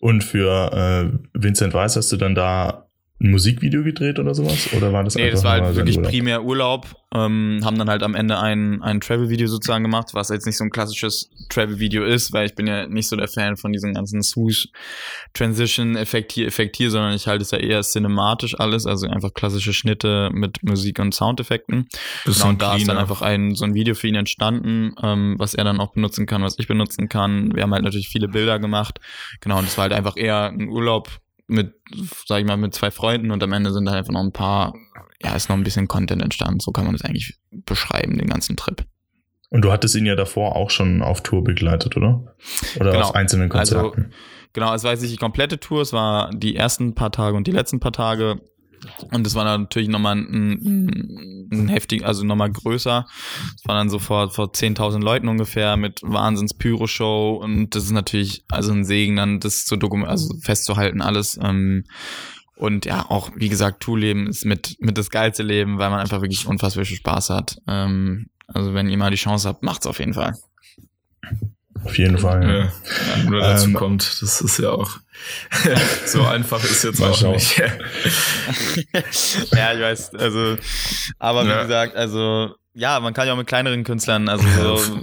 Und für äh, Vincent Weiss hast du dann da ein Musikvideo gedreht oder sowas? Oder war das Nee, einfach das war halt wirklich Urlaub? primär Urlaub. Ähm, haben dann halt am Ende ein, ein Travel-Video sozusagen gemacht, was jetzt nicht so ein klassisches Travel-Video ist, weil ich bin ja nicht so der Fan von diesem ganzen Swoosh-Transition-Effekt hier, Effekt hier, sondern ich halte es ja eher cinematisch alles, also einfach klassische Schnitte mit Musik und Soundeffekten. Genau, und da ist dann cleaner. einfach ein, so ein Video für ihn entstanden, ähm, was er dann auch benutzen kann, was ich benutzen kann. Wir haben halt natürlich viele Bilder gemacht. Genau, und es war halt einfach eher ein Urlaub mit, sag ich mal, mit zwei Freunden und am Ende sind halt einfach noch ein paar, ja, ist noch ein bisschen Content entstanden. So kann man das eigentlich beschreiben, den ganzen Trip. Und du hattest ihn ja davor auch schon auf Tour begleitet, oder? Oder Genau. auf einzelnen Also, Konzerten? Genau, es war jetzt nicht die komplette Tour, es war die ersten paar Tage und die letzten paar Tage. Und es war dann natürlich nochmal ein, ein, ein heftig, also nochmal größer. Es war dann so vor, vor 10.000 Leuten ungefähr mit Wahnsinns Pyro-Show. Und das ist natürlich also ein Segen, dann das zu dokumentieren, also festzuhalten alles. Ähm, und ja, auch, wie gesagt, Tourleben ist mit, mit das geilste Leben, weil man einfach wirklich unfassbar viel Spaß hat. Ähm, also wenn ihr mal die Chance habt, macht's auf jeden Fall. Auf jeden Fall. Ja, Ja. nur dazu Ähm, kommt, das ist ja auch so einfach ist jetzt Mal auch schauen. nicht. ja, ich weiß, also, aber wie Ja. gesagt, also, ja, man kann ja auch mit kleineren Künstlern, also so,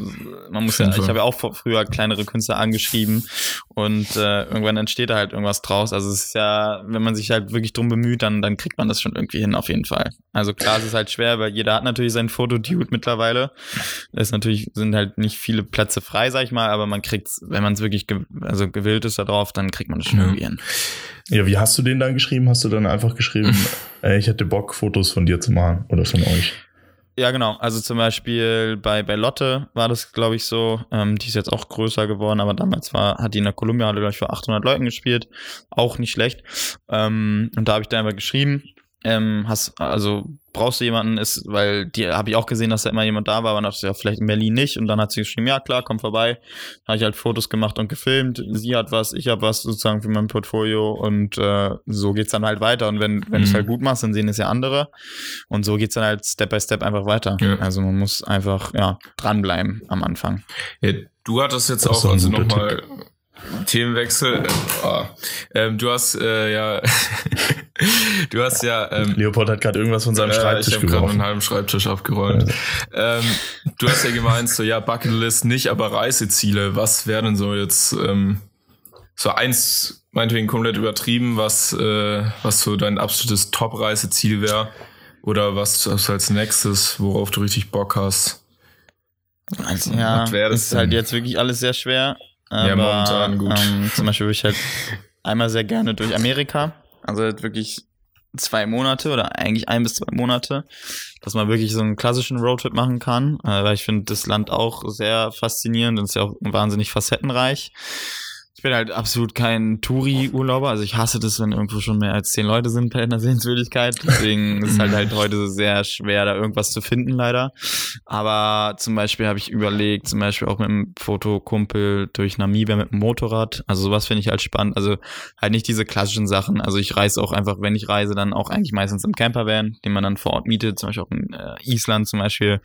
man muss ja, ich habe ja auch früher kleinere Künstler angeschrieben und äh, irgendwann entsteht da halt irgendwas draus. Also es ist ja, wenn man sich halt wirklich drum bemüht, dann, dann kriegt man das schon irgendwie hin, auf jeden Fall. Also klar, es ist halt schwer, weil jeder hat natürlich sein Fotodude mittlerweile. Es natürlich sind halt nicht viele Plätze frei, sag ich mal, aber man kriegt's, wenn man es wirklich ge also gewillt ist darauf, dann kriegt man schon Ja. wie hast du den dann geschrieben? Hast du dann einfach geschrieben, ey, ich hätte Bock, Fotos von dir zu machen oder von euch? Ja, genau. Also zum Beispiel bei, bei Lotte war das, glaube ich, so. Ähm, die ist jetzt auch größer geworden, aber damals war, hat die in der Columbia, glaube ich, vor 800 Leuten gespielt. Auch nicht schlecht. Ähm, und da habe ich dann einfach geschrieben, ähm, hast, also brauchst du jemanden, ist, weil die habe ich auch gesehen, dass da immer jemand da war, aber dann dachte ich, ja, vielleicht in Berlin nicht. Und dann hat sie geschrieben, ja klar, komm vorbei. Habe ich halt Fotos gemacht und gefilmt. Sie hat was, ich habe was sozusagen für mein Portfolio und äh, so geht's dann halt weiter. Und wenn, wenn du es Mhm. halt gut machst, dann sehen es ja andere. Und so geht's dann halt Step by Step einfach weiter. Ja. Also man muss einfach, ja, dranbleiben am Anfang. Ja, du hattest jetzt auch ein also nochmal Themenwechsel. Ah. ähm, du hast äh, ja, du hast ja ähm, Leopold hat gerade irgendwas von seinem äh, Schreibtisch ich habe gerade einen halben Schreibtisch abgeräumt. Ähm, du hast ja gemeint, so ja, Bucketlist nicht, aber Reiseziele. Was wäre denn so jetzt ähm, so eins, meinetwegen komplett übertrieben, was, äh, was so dein absolutes Top-Reiseziel wäre? Oder was, was als nächstes, worauf du richtig Bock hast? Also, ja, das ist halt denn? jetzt wirklich alles sehr schwer. Aber, Ja, momentan gut. Ähm, zum Beispiel würde ich halt einmal sehr gerne durch Amerika. Also halt wirklich zwei Monate oder eigentlich ein bis zwei Monate, dass man wirklich so einen klassischen Roadtrip machen kann, äh, weil ich finde das Land auch sehr faszinierend und ist ja auch wahnsinnig facettenreich. Ich bin halt absolut kein Touri-Urlauber, also ich hasse das, wenn irgendwo schon mehr als zehn Leute sind bei einer Sehenswürdigkeit. Deswegen ist halt halt heute sehr schwer, da irgendwas zu finden, leider. Aber zum Beispiel habe ich überlegt, zum Beispiel auch mit einem Fotokumpel durch Namibia mit dem Motorrad. Also sowas finde ich halt spannend. Also halt nicht diese klassischen Sachen. Also ich reise auch einfach, wenn ich reise, dann auch eigentlich meistens im Campervan, den man dann vor Ort mietet. Zum Beispiel auch in äh, Island zum Beispiel.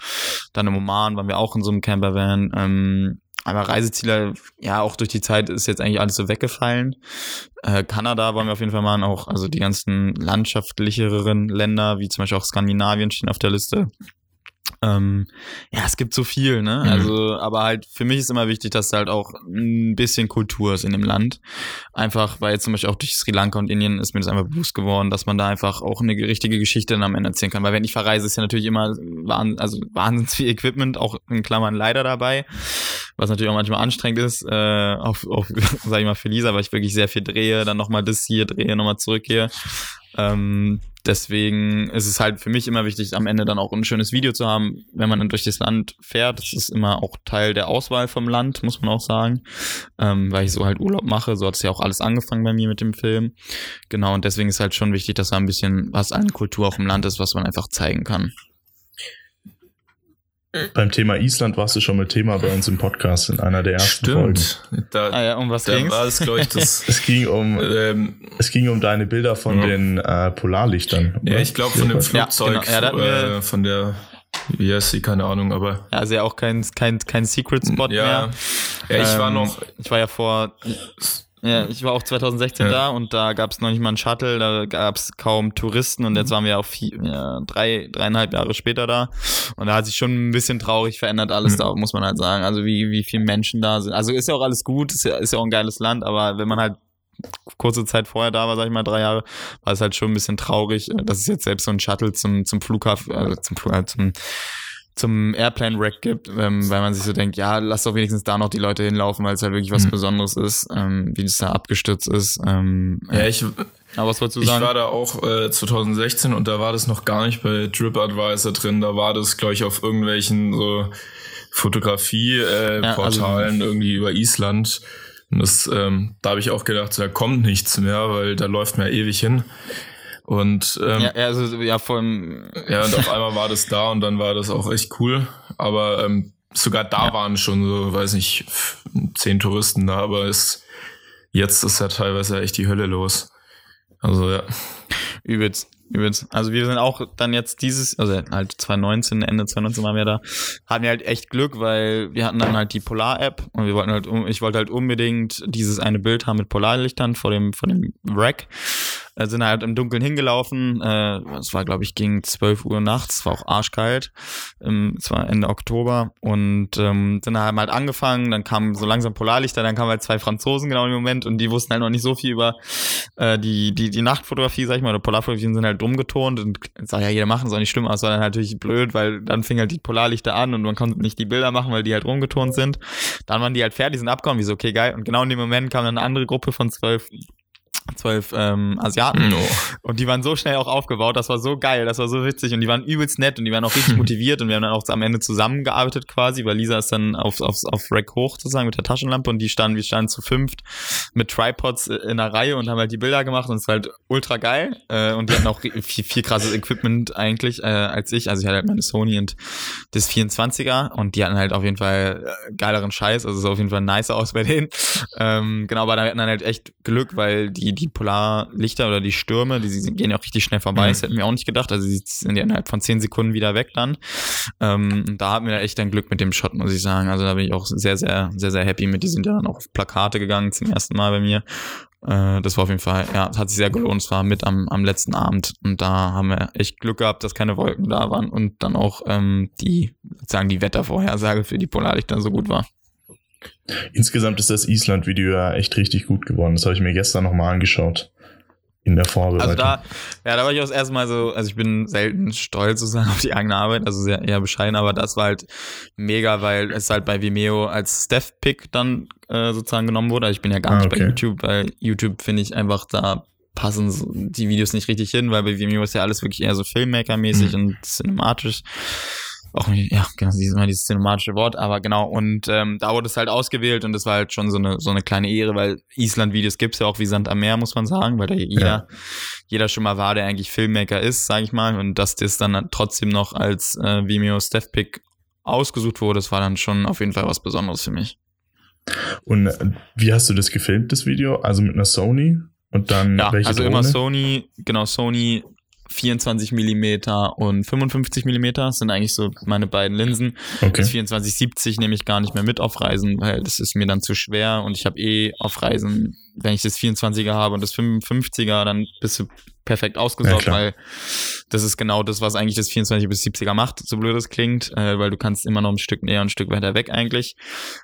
Dann im Oman waren wir auch in so einem Campervan. Ähm, aber Reiseziele, ja, auch durch die Zeit ist jetzt eigentlich alles so weggefallen. Äh, Kanada wollen wir auf jeden Fall machen, auch, also die ganzen landschaftlicheren Länder, wie zum Beispiel auch Skandinavien stehen auf der Liste. Ähm, ja, es gibt so viel, ne? Mhm. Also, aber halt für mich ist immer wichtig, dass halt auch ein bisschen Kultur ist in dem Land. Einfach, weil jetzt zum Beispiel auch durch Sri Lanka und Indien ist mir das einfach bewusst geworden, dass man da einfach auch eine richtige Geschichte dann am Ende erzählen kann. Weil wenn ich verreise, ist ja natürlich immer wahn, also wahnsinnig viel Equipment, auch in Klammern leider dabei, was natürlich auch manchmal anstrengend ist, äh, auf, auf sag ich mal, für Lisa, weil ich wirklich sehr viel drehe, dann nochmal das hier drehe, nochmal zurückgehe. Ähm, deswegen ist es halt für mich immer wichtig, am Ende dann auch ein schönes Video zu haben, wenn man dann durch das Land fährt. Das ist immer auch Teil der Auswahl vom Land, muss man auch sagen, ähm, weil ich so halt Urlaub mache. So hat es ja auch alles angefangen bei mir mit dem Film. Genau, und deswegen ist halt schon wichtig, dass da ein bisschen was an Kultur auch im Land ist, was man einfach zeigen kann. Beim Thema Island warst du schon mit Thema bei uns im Podcast in einer der ersten Stimmt. Folgen. Da, Ah ja, um was war es, glaube ich, das. Es ging um, ähm, es ging um deine Bilder von Ja. den äh, Polarlichtern. ja, oder? ich glaube von dem Flugzeug, genau. Ja, hatten wir- äh, von der, wie heißt sie, keine Ahnung, aber Ja, also ja auch kein, kein, kein Secret Spot ja, mehr. ja, ich war Ähm, noch, Ich war ja vor. Ja, ich war auch 2016 Ja. da und da gab es noch nicht mal einen Shuttle, da gab es kaum Touristen und jetzt waren wir auch vier, ja, drei, dreieinhalb Jahre später da und da hat sich schon ein bisschen traurig verändert alles Mhm. da, muss man halt sagen. Also wie, wie viele Menschen da sind. Also ist ja auch alles gut, ist ja, ist ja auch ein geiles Land, aber wenn man halt kurze Zeit vorher da war, sag ich mal, drei Jahre, war es halt schon ein bisschen traurig, äh, dass es jetzt selbst so ein Shuttle zum, zum Flughafen, also zum, äh, zum zum Airplane-Rack gibt, ähm, weil man sich so denkt, ja, lass doch wenigstens da noch die Leute hinlaufen, weil es halt wirklich was Mhm. Besonderes ist, ähm, wie das da abgestürzt ist. Ähm, ja, ich, aber was wolltest du ich sagen? war da auch äh, 2016 und da war das noch gar nicht bei TripAdvisor drin, da war das, glaube ich, auf irgendwelchen so Fotografie-Portalen äh, Ja, also- irgendwie über Island. Und das, ähm, da habe ich auch gedacht, da kommt nichts mehr, weil da läuft man ja ewig hin. Und ähm, ja, ja, also ja, vor allem, Ja, und auf einmal war das da und dann war das auch echt cool. Aber ähm, sogar da waren schon so, weiß nicht, zehn Touristen da, aber es, jetzt ist ja teilweise echt die Hölle los. Also ja. übelst, übelst. Also wir sind auch dann jetzt dieses, also halt 2019, Ende 2019 waren wir da, hatten wir halt echt Glück, weil wir hatten dann halt die Polar-App und wir wollten halt, ich wollte halt unbedingt dieses eine Bild haben mit Polarlichtern vor dem, vor dem Rack. Äh, sind halt im Dunkeln hingelaufen. Äh, es war, glaube ich, gegen 12 Uhr nachts. Es war auch arschkalt. Ähm, es war Ende Oktober. Und ähm, dann halt angefangen. Dann kamen so langsam Polarlichter. Dann kamen halt zwei Franzosen genau im Moment. Und die wussten halt noch nicht so viel über äh, die, die, die Nachtfotografie, sag ich mal. Oder Polarfotografien sind halt dumm getont. Und sag ja, jeder machen, ist auch nicht schlimm. Aber es war dann natürlich blöd, weil dann fing halt die Polarlichter an und man konnte nicht die Bilder machen, weil die halt rumgetont sind. Dann waren die halt fertig, sind abgehauen. Wie so, okay, geil. Und genau in dem Moment kam dann eine andere Gruppe von zwölf zwölf ähm, Asiaten. No. und die waren so schnell auch aufgebaut, das war so geil, das war so witzig. Und die waren übelst nett und die waren auch richtig motiviert und wir haben dann auch am Ende zusammengearbeitet quasi, weil Lisa ist dann auf, auf, auf Rack hoch sozusagen mit der Taschenlampe und die standen, wir standen zu fünft mit Tripods in der Reihe und haben halt die Bilder gemacht und es war halt ultra geil. Äh, und die hatten auch viel, viel krasses Equipment eigentlich äh, als ich, also ich hatte halt meine Sony und das 24er und die hatten halt auf jeden Fall äh, geileren Scheiß, also es sah auf jeden Fall nicer aus bei denen. Ähm, genau, aber da hatten dann halt echt Glück, weil die, die Polarlichter oder die Stürme, die, die gehen ja auch richtig schnell vorbei, Mhm. das hätten wir auch nicht gedacht, also die sind ja innerhalb von 10 Sekunden wieder weg dann. Ähm, da hatten wir echt dann Glück mit dem Shot, muss ich sagen. Also da bin ich auch sehr, sehr, sehr, sehr happy mit. Die sind ja dann auch auf Plakate gegangen zum ersten Mal bei mir. Äh, das war auf jeden Fall, ja, es hat sich sehr gelohnt. Es war mit am, am letzten Abend und da haben wir echt Glück gehabt, dass keine Wolken da waren und dann auch ähm, die, sozusagen die Wettervorhersage für die Polarlichter so gut war. Insgesamt ist das Island-Video ja echt richtig gut geworden. Das habe ich mir gestern nochmal angeschaut. In der Vorbereitung. Also da, ja, da war ich auch das erste Mal so, also ich bin selten stolz sozusagen auf die eigene Arbeit, also sehr eher bescheiden, aber das war halt mega, weil es halt bei Vimeo als Steph-Pick dann äh, sozusagen genommen wurde. Also ich bin ja gar Ah, nicht bei okay. YouTube, weil YouTube finde ich einfach, da passen die Videos nicht richtig hin, weil bei Vimeo ist ja alles wirklich eher so Filmmaker-mäßig Mhm. und cinematisch. Auch nicht, ja, genau, dieses, immer dieses cinematische Wort, aber genau, und ähm, da wurde es halt ausgewählt und das war halt schon so eine, so eine kleine Ehre, weil Island-Videos gibt's ja auch wie Sand am Meer, muss man sagen, weil da jeder, Ja. jeder schon mal war, der eigentlich Filmmaker ist, sage ich mal, und dass das dann trotzdem noch als äh, Vimeo Steph Pick ausgesucht wurde, das war dann schon auf jeden Fall was Besonderes für mich. Und äh, wie hast du das gefilmt, das Video? Also mit einer Sony? Und dann Ja, welche also Drohne? immer Sony, genau, Sony 24 Millimeter und 55 Millimeter sind eigentlich so meine beiden Linsen. Okay. Das 2470 nehme ich gar nicht mehr mit auf Reisen, weil das ist mir dann zu schwer und ich habe eh auf Reisen, wenn ich das 24er habe und das 55er, dann bist du perfekt Ja, ausgesorgt, klar. weil das ist genau das, was eigentlich das 24 bis 70er macht, so blöd es klingt, äh, weil du kannst immer noch ein Stück näher und ein Stück weiter weg eigentlich.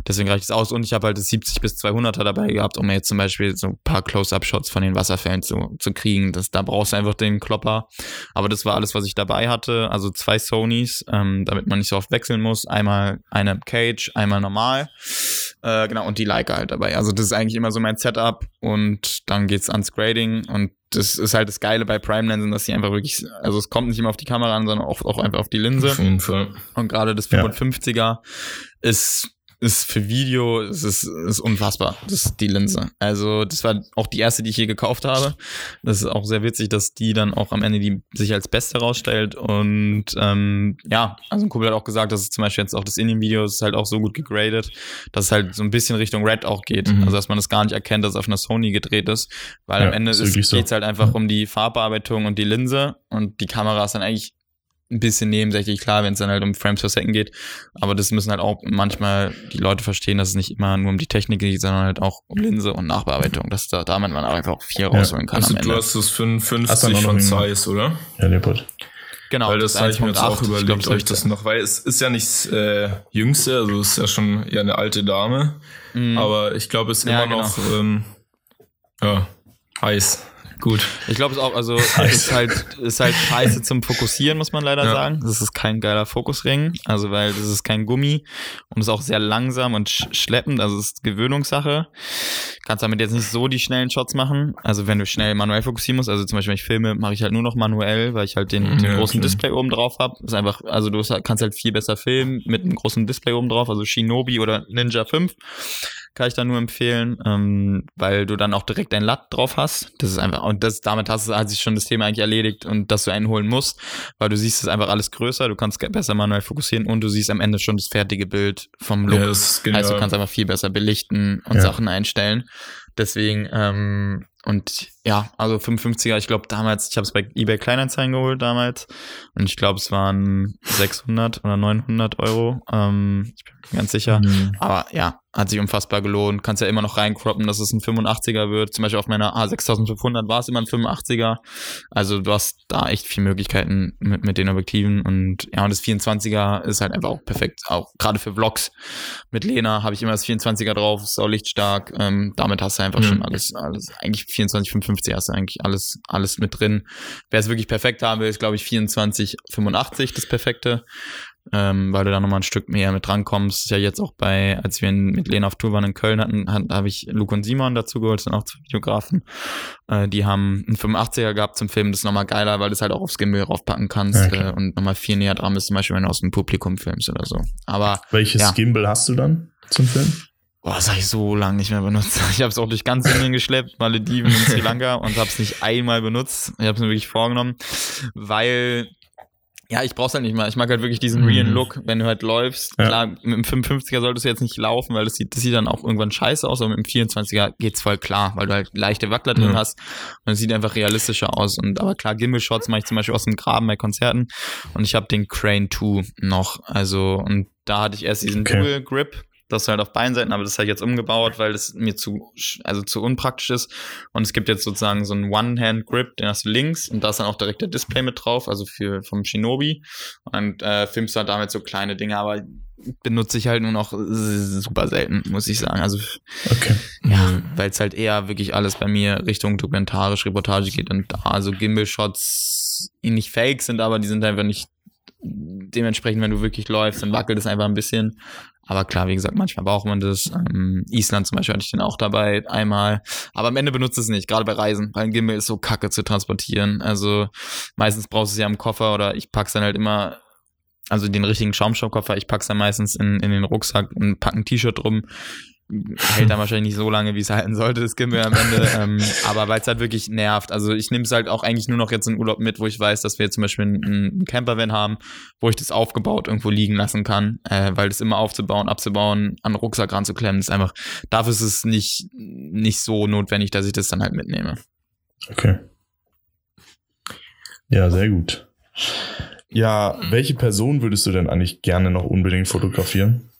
Deswegen reicht es aus und ich habe halt das 70 bis 200er dabei gehabt, um jetzt zum Beispiel so ein paar Close-Up-Shots von den Wasserfällen zu, zu kriegen. Das, da brauchst du einfach den Klopper. Aber das war alles, was ich dabei hatte. Also zwei Sonys, ähm, damit man nicht so oft wechseln muss. Einmal eine Cage, einmal normal. Äh, genau, und die Leica halt dabei. Also das ist eigentlich immer so mein Setup und dann geht's ans Grading und das ist halt das Geile bei Prime Lensen, dass sie einfach wirklich, also es kommt nicht immer auf die Kamera an, sondern auch, auch einfach auf die Linse. Auf jeden Fall. Und gerade das Ja. 55er ist, ist für Video, es ist, ist unfassbar. Das ist die Linse. Also, das war auch die erste, die ich je gekauft habe. Das ist auch sehr witzig, dass die dann auch am Ende die sich als beste rausstellt. Und ähm, ja, also ein Kumpel hat auch gesagt, dass es zum Beispiel jetzt auch das Indien-Video ist halt auch so gut gegradet, dass es halt so ein bisschen Richtung Red auch geht. Mhm. Also, dass man das gar nicht erkennt, dass es auf einer Sony gedreht ist. Weil Ja, am Ende ist, wirklich so. halt einfach um die Farbbearbeitung und die Linse. Und die Kamera ist dann eigentlich ein bisschen nebensächlich, klar, wenn es dann halt um Frames per Second geht. Aber das müssen halt auch manchmal die Leute verstehen, dass es nicht immer nur um die Technik geht, sondern halt auch um Linse und Nachbearbeitung, dass da damit man auch einfach viel rausholen kann Also am du Ende. hast das Hast du 55 noch von Zeiss, oder? Ja, Leopold. Genau, weil das habe ich mir jetzt auch 1.8. überlegt, glaub, ob ich das noch, weil es ist ja nicht das äh, jüngste, also es ist ja schon eher eine alte Dame, Mhm. aber ich glaube, es ist Ja, immer noch ähm, ja, heiß. Gut. Ich glaube es auch, also es ist halt, ist halt scheiße zum Fokussieren, muss man leider Ja. sagen. Das ist kein geiler Fokusring, also weil das ist kein Gummi und ist auch sehr langsam und sch schleppend, also es ist Gewöhnungssache. Kannst damit jetzt nicht so die schnellen Shots machen, also wenn du schnell manuell fokussieren musst, also zum Beispiel wenn ich filme, mache ich halt nur noch manuell, weil ich halt den, den Ja, großen klar. Display oben drauf habe. Ist einfach, also du kannst halt viel besser filmen mit einem großen Display oben drauf, also Shinobi oder Ninja 5 kann ich da nur empfehlen, ähm, weil du dann auch direkt ein LUT drauf hast. Das ist einfach, und das, damit hast du, hat sich schon das Thema eigentlich erledigt und dass du einen holen musst, weil du siehst es einfach alles größer, du kannst besser manuell fokussieren und du siehst am Ende schon das fertige Bild vom Look. Ja, das ist genial. heißt, du kannst einfach viel besser belichten und Ja. Sachen einstellen. Deswegen, ähm, und ja, also 55er, ich glaube damals, ich habe es bei eBay Kleinanzeigen geholt damals und ich glaube, es waren 600 oder 900 Euro. Ähm, ich bin mir ganz sicher. Mhm. Aber ja, hat sich unfassbar gelohnt. Kannst ja immer noch reinkroppen, dass es ein 85er wird. Zum Beispiel auf meiner A6500 war es immer ein 85er. Also du hast da echt viele Möglichkeiten mit, mit den Objektiven. Und ja, und das 24er ist halt einfach auch perfekt. Auch gerade für Vlogs. Mit Lena habe ich immer das 24er drauf, ist auch lichtstark. Ähm, damit hast du einfach Mhm. schon alles, alles, eigentlich 24, 55 hast du eigentlich alles, alles mit drin. Wer es wirklich perfekt haben will, ist glaube ich 24, 85 das perfekte ähm, weil du da nochmal ein Stück mehr mit drankommst. Ist ja jetzt auch bei, als wir mit Lena auf Tour waren in Köln hatten, hat, habe ich Luke und Simon dazu geholt, sind auch zwei Videografen. Äh, die haben einen 85er gehabt zum Filmen, das ist nochmal geiler, weil du es halt auch aufs Gimbal raufpacken kannst klar. äh, und nochmal viel näher dran bist, zum Beispiel, wenn du aus dem Publikum filmst oder so. Aber Welches Ja. Gimbal hast du dann zum Film? Boah, das habe ich so lange nicht mehr benutzt. Ich habe es auch durch ganz Indien geschleppt, Malediven und Sri Lanka und habe es nicht einmal benutzt. Ich habe es mir wirklich vorgenommen, weil ja, ich brauch's halt nicht mal. Ich mag halt wirklich diesen Mhm. realen Look, wenn du halt läufst. Ja. Klar, mit dem 55er solltest du jetzt nicht laufen, weil das sieht, das sieht dann auch irgendwann scheiße aus, aber mit dem 24er geht's voll klar, weil du halt leichte Wackler drin Ja. hast und es sieht einfach realistischer aus. Und aber klar, Gimbal-Shots mache ich zum Beispiel aus dem Graben bei Konzerten und ich habe den Crane 2 noch. Also, und da hatte ich erst diesen Okay. Dual Grip. Das halt auf beiden Seiten, aber das habe ich jetzt umgebaut, weil das mir zu, also zu unpraktisch ist. Und es gibt jetzt sozusagen so einen One-Hand-Grip, den hast du links und da ist dann auch direkt der Display mit drauf, also für vom Shinobi. Und äh, filmst du halt damit so kleine Dinge, aber benutze ich halt nur noch super selten, muss ich sagen. Also Okay. ja, weil es halt eher wirklich alles bei mir Richtung dokumentarisch, Reportage geht und da also Gimbal-Shots nicht fake sind, aber die sind einfach nicht dementsprechend, wenn du wirklich läufst, dann wackelt es einfach ein bisschen. Aber klar, wie gesagt, manchmal braucht man das. Ähm, Island zum Beispiel hatte ich den auch dabei einmal. Aber am Ende benutzt es nicht, gerade bei Reisen, weil ein Gimbal ist so kacke zu transportieren. Also meistens brauchst du es ja im Koffer oder ich pack's dann halt immer also den richtigen Schaumstoffkoffer, ich pack's dann meistens in, in den Rucksack und pack ein T-Shirt drum hält dann wahrscheinlich nicht so lange, wie es halten sollte, das Gimbal am Ende. ähm, aber weil es halt wirklich nervt. Also ich nehme es halt auch eigentlich nur noch jetzt in Urlaub mit, wo ich weiß, dass wir zum Beispiel einen, einen Campervan haben, wo ich das aufgebaut irgendwo liegen lassen kann, äh, weil das immer aufzubauen, abzubauen, an den Rucksack ranzuklemmen, ist einfach, dafür ist es nicht, nicht so notwendig, dass ich das dann halt mitnehme. Okay. Ja, sehr gut. Ja, welche Person würdest du denn eigentlich gerne noch unbedingt fotografieren?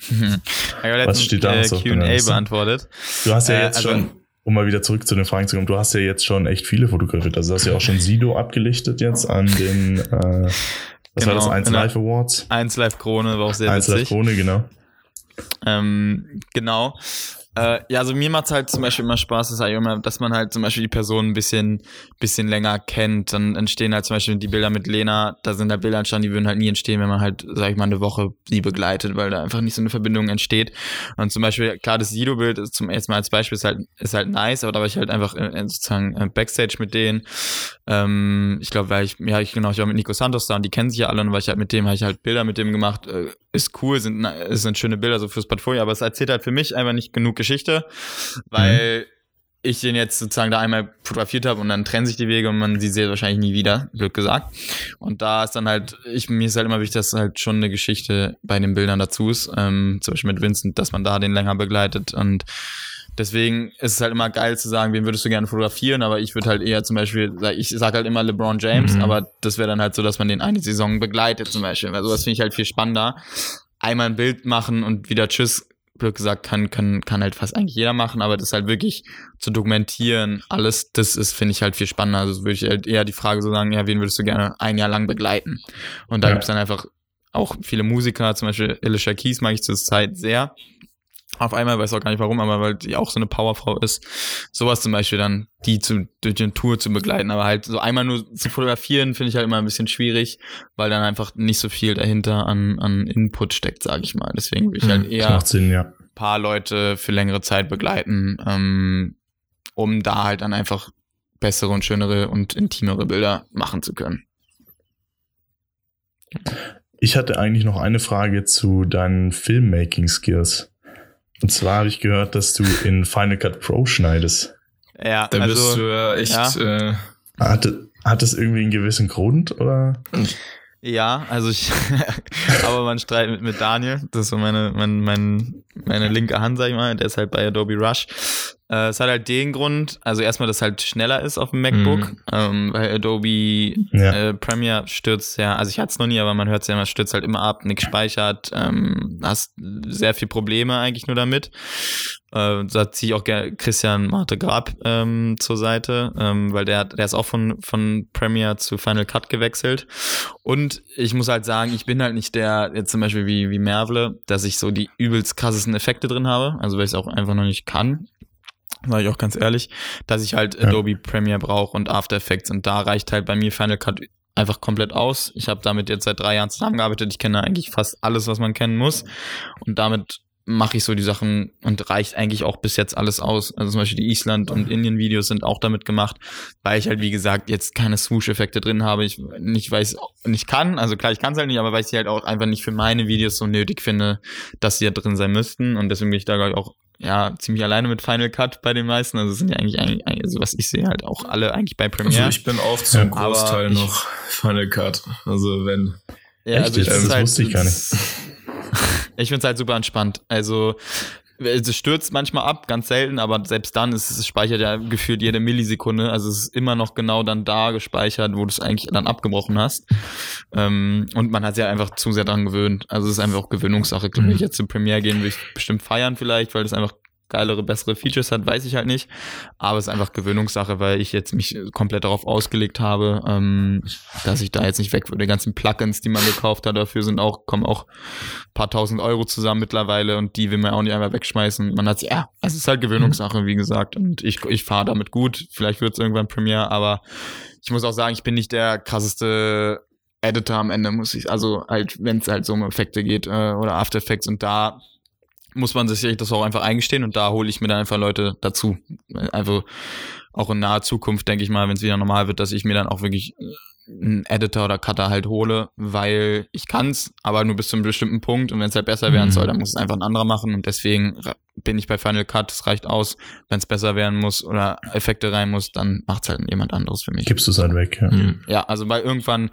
Was steht da äh, so Q&A beantwortet. Du hast ja äh, jetzt also, schon, um mal wieder zurück zu den Fragen zu kommen, du hast ja jetzt schon echt viele fotografiert. Also du hast ja auch schon Sido abgelichtet jetzt an den, äh, was genau, war das, 1 genau. Live Awards? 1 Live Krone war auch sehr 1 Live Krone, genau. Ähm, genau. Äh, ja, also mir macht's halt zum Beispiel immer Spaß, dass, halt immer, dass man halt zum Beispiel die Person ein bisschen, bisschen länger kennt. Dann entstehen halt zum Beispiel die Bilder mit Lena, da sind halt Bilder entstanden, die würden halt nie entstehen, wenn man halt, sag ich mal, eine Woche sie begleitet, weil da einfach nicht so eine Verbindung entsteht. Und zum Beispiel, klar, das Sido-Bild ist zum jetzt mal als Beispiel ist halt, ist halt nice, aber da war ich halt einfach in, in sozusagen äh, Backstage mit denen. Ähm, ich glaube, weil ich, ja, ich genau, ich war mit Nico Santos da und die kennen sich ja alle und weil ich halt mit dem, habe ich halt Bilder mit dem gemacht. Äh, ist cool, sind, sind schöne Bilder so fürs Portfolio, aber es erzählt halt für mich einfach nicht genug Geschichte, weil mhm. ich den jetzt sozusagen da einmal fotografiert habe und dann trennen sich die Wege und man sieht sie wahrscheinlich nie wieder, blöd gesagt. Und da ist dann halt, ich, mir ist halt immer wichtig, dass halt schon eine Geschichte bei den Bildern dazu ist, ähm, zum Beispiel mit Vincent, dass man da den länger begleitet und Deswegen ist es halt immer geil zu sagen, wen würdest du gerne fotografieren, aber ich würde halt eher zum Beispiel, ich sage halt immer LeBron James, mhm. aber das wäre dann halt so, dass man den eine Saison begleitet zum Beispiel. Weil sowas finde ich halt viel spannender. Einmal ein Bild machen und wieder Tschüss, blöd gesagt, kann, kann, kann halt fast eigentlich jeder machen, aber das halt wirklich zu dokumentieren, alles, das ist, finde ich halt viel spannender. Also würde ich halt eher die Frage so sagen, ja, wen würdest du gerne ein Jahr lang begleiten? Und da ja. gibt's dann einfach auch viele Musiker, zum Beispiel Alicia Keys mag ich zur Zeit sehr auf einmal, weiß auch gar nicht warum, aber weil die auch so eine Powerfrau ist, sowas zum Beispiel dann, die zu, durch den Tour zu begleiten, aber halt so einmal nur zu fotografieren, finde ich halt immer ein bisschen schwierig, weil dann einfach nicht so viel dahinter an, an Input steckt, sage ich mal. Deswegen würde ich halt hm, eher Sinn, ja. paar Leute für längere Zeit begleiten, ähm, um da halt dann einfach bessere und schönere und intimere Bilder machen zu können. Ich hatte eigentlich noch eine Frage zu deinen Filmmaking-Skills. Und zwar habe ich gehört, dass du in Final Cut Pro schneidest. Ja, da also, bist du ja echt. Ja. Äh, hat, hat das irgendwie einen gewissen Grund oder? Ja, also ich, aber man streitet mit, mit Daniel, das ist so meine, mein, mein, meine linke Hand, sag ich mal, der ist halt bei Adobe Rush. Äh, es hat halt den Grund, also erstmal, dass es halt schneller ist auf dem MacBook, mhm. ähm, weil Adobe ja. äh, Premiere stürzt ja, also ich hatte es noch nie, aber man hört es ja immer, stürzt halt immer ab, nichts speichert, ähm, hast sehr viel Probleme eigentlich nur damit. Äh, da ziehe ich auch gerne Christian Marte Grab ähm, zur Seite, ähm, weil der, der ist auch von, von Premiere zu Final Cut gewechselt. Und ich muss halt sagen, ich bin halt nicht der, jetzt zum Beispiel wie, wie Mervle, dass ich so die übelst krassesten Effekte drin habe, also weil ich es auch einfach noch nicht kann sage ich auch ganz ehrlich, dass ich halt ja. Adobe Premiere brauche und After Effects und da reicht halt bei mir Final Cut einfach komplett aus. Ich habe damit jetzt seit drei Jahren zusammengearbeitet. Ich kenne eigentlich fast alles, was man kennen muss und damit mache ich so die Sachen und reicht eigentlich auch bis jetzt alles aus. Also zum Beispiel die Island- und Indien-Videos sind auch damit gemacht, weil ich halt, wie gesagt, jetzt keine Swoosh-Effekte drin habe. Ich nicht weiß, nicht kann. Also klar, ich kann es halt nicht, aber weil ich sie halt auch einfach nicht für meine Videos so nötig finde, dass sie da drin sein müssten. Und deswegen bin ich da, glaube ich, auch ja, ziemlich alleine mit Final Cut bei den meisten. Also sind ja eigentlich, eigentlich also was ich sehe, halt auch alle eigentlich bei Premiere. Also ich bin auch zum Großteil noch Final Cut. Also wenn. Ja, also ich das halt, wusste ich gar nicht. ich finde es halt super entspannt. Also es stürzt manchmal ab, ganz selten, aber selbst dann ist es speichert ja gefühlt jede Millisekunde. Also es ist immer noch genau dann da gespeichert, wo du es eigentlich dann abgebrochen hast. Ähm, und man hat sich ja einfach zu sehr dran gewöhnt. Also es ist einfach auch Gewöhnungssache. Wenn ich jetzt zum Premiere gehen, will ich bestimmt feiern vielleicht, weil das einfach geilere, bessere Features hat, weiß ich halt nicht. Aber es ist einfach Gewöhnungssache, weil ich jetzt mich komplett darauf ausgelegt habe, ähm, dass ich da jetzt nicht weg würde. Die ganzen Plugins, die man gekauft hat, dafür sind auch, kommen auch paar tausend Euro zusammen mittlerweile und die will man auch nicht einmal wegschmeißen. Man hat ja, es ist halt Gewöhnungssache, wie gesagt. Und ich, ich fahre damit gut. Vielleicht wird es irgendwann Premiere, aber ich muss auch sagen, ich bin nicht der krasseste Editor am Ende, muss ich, also halt, wenn es halt so um Effekte geht äh, oder After Effects und da muss man sich das auch einfach eingestehen und da hole ich mir dann einfach Leute dazu. Einfach auch in naher Zukunft, denke ich mal, wenn es wieder normal wird, dass ich mir dann auch wirklich äh, einen Editor oder Cutter halt hole, weil ich kann's, aber nur bis zu einem bestimmten Punkt und wenn es halt besser werden soll, mhm. dann muss es einfach ein anderer machen und deswegen bin ich bei Final Cut, es reicht aus. Wenn es besser werden muss oder Effekte rein muss, dann macht es halt jemand anderes für mich. Gibst du es halt weg, ja. Mhm. Ja, also weil irgendwann,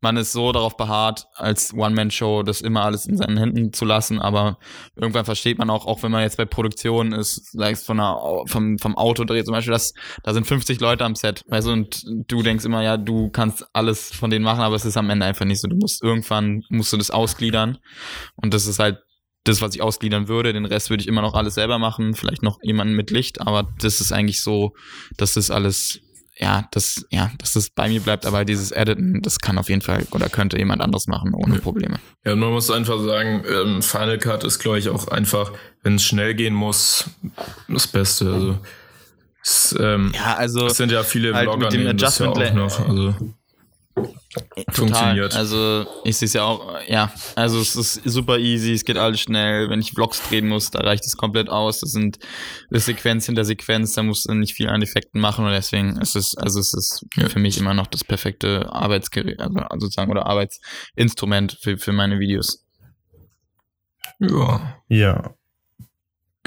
man ist so darauf beharrt, als One-Man-Show das immer alles in seinen Händen zu lassen, aber irgendwann versteht man auch, auch wenn man jetzt bei Produktionen ist, sagst von einer, vom, vom Auto dreht zum Beispiel, dass da sind 50 Leute am Set, weißt du, und du denkst immer, ja, du kannst alles von denen machen, aber es ist am Ende einfach nicht so. Du musst irgendwann, musst du das ausgliedern und das ist halt das, was ich ausgliedern würde. Den Rest würde ich immer noch alles selber machen, vielleicht noch jemanden mit Licht, aber das ist eigentlich so, dass das alles, ja, das, ja, dass das bei mir bleibt, aber dieses Editen, das kann auf jeden Fall oder könnte jemand anderes machen, ohne Probleme. Ja, und man muss einfach sagen, ähm, Final Cut ist, glaube ich, auch einfach, wenn es schnell gehen muss, das Beste. Also, es, ähm, ja, also es sind ja viele halt mit dem Adjustment ja auch noch. Also funktioniert. Also ich sehe es ja auch, ja, also es ist super easy, es geht alles schnell. Wenn ich Vlogs drehen muss, da reicht es komplett aus. Das sind das Sequenz hinter Sequenz, da musst du nicht viel an Effekten machen und deswegen ist es, also es ist ja. für mich immer noch das perfekte Arbeitsgerät, also sozusagen oder Arbeitsinstrument für, für meine Videos. Ja. Ja.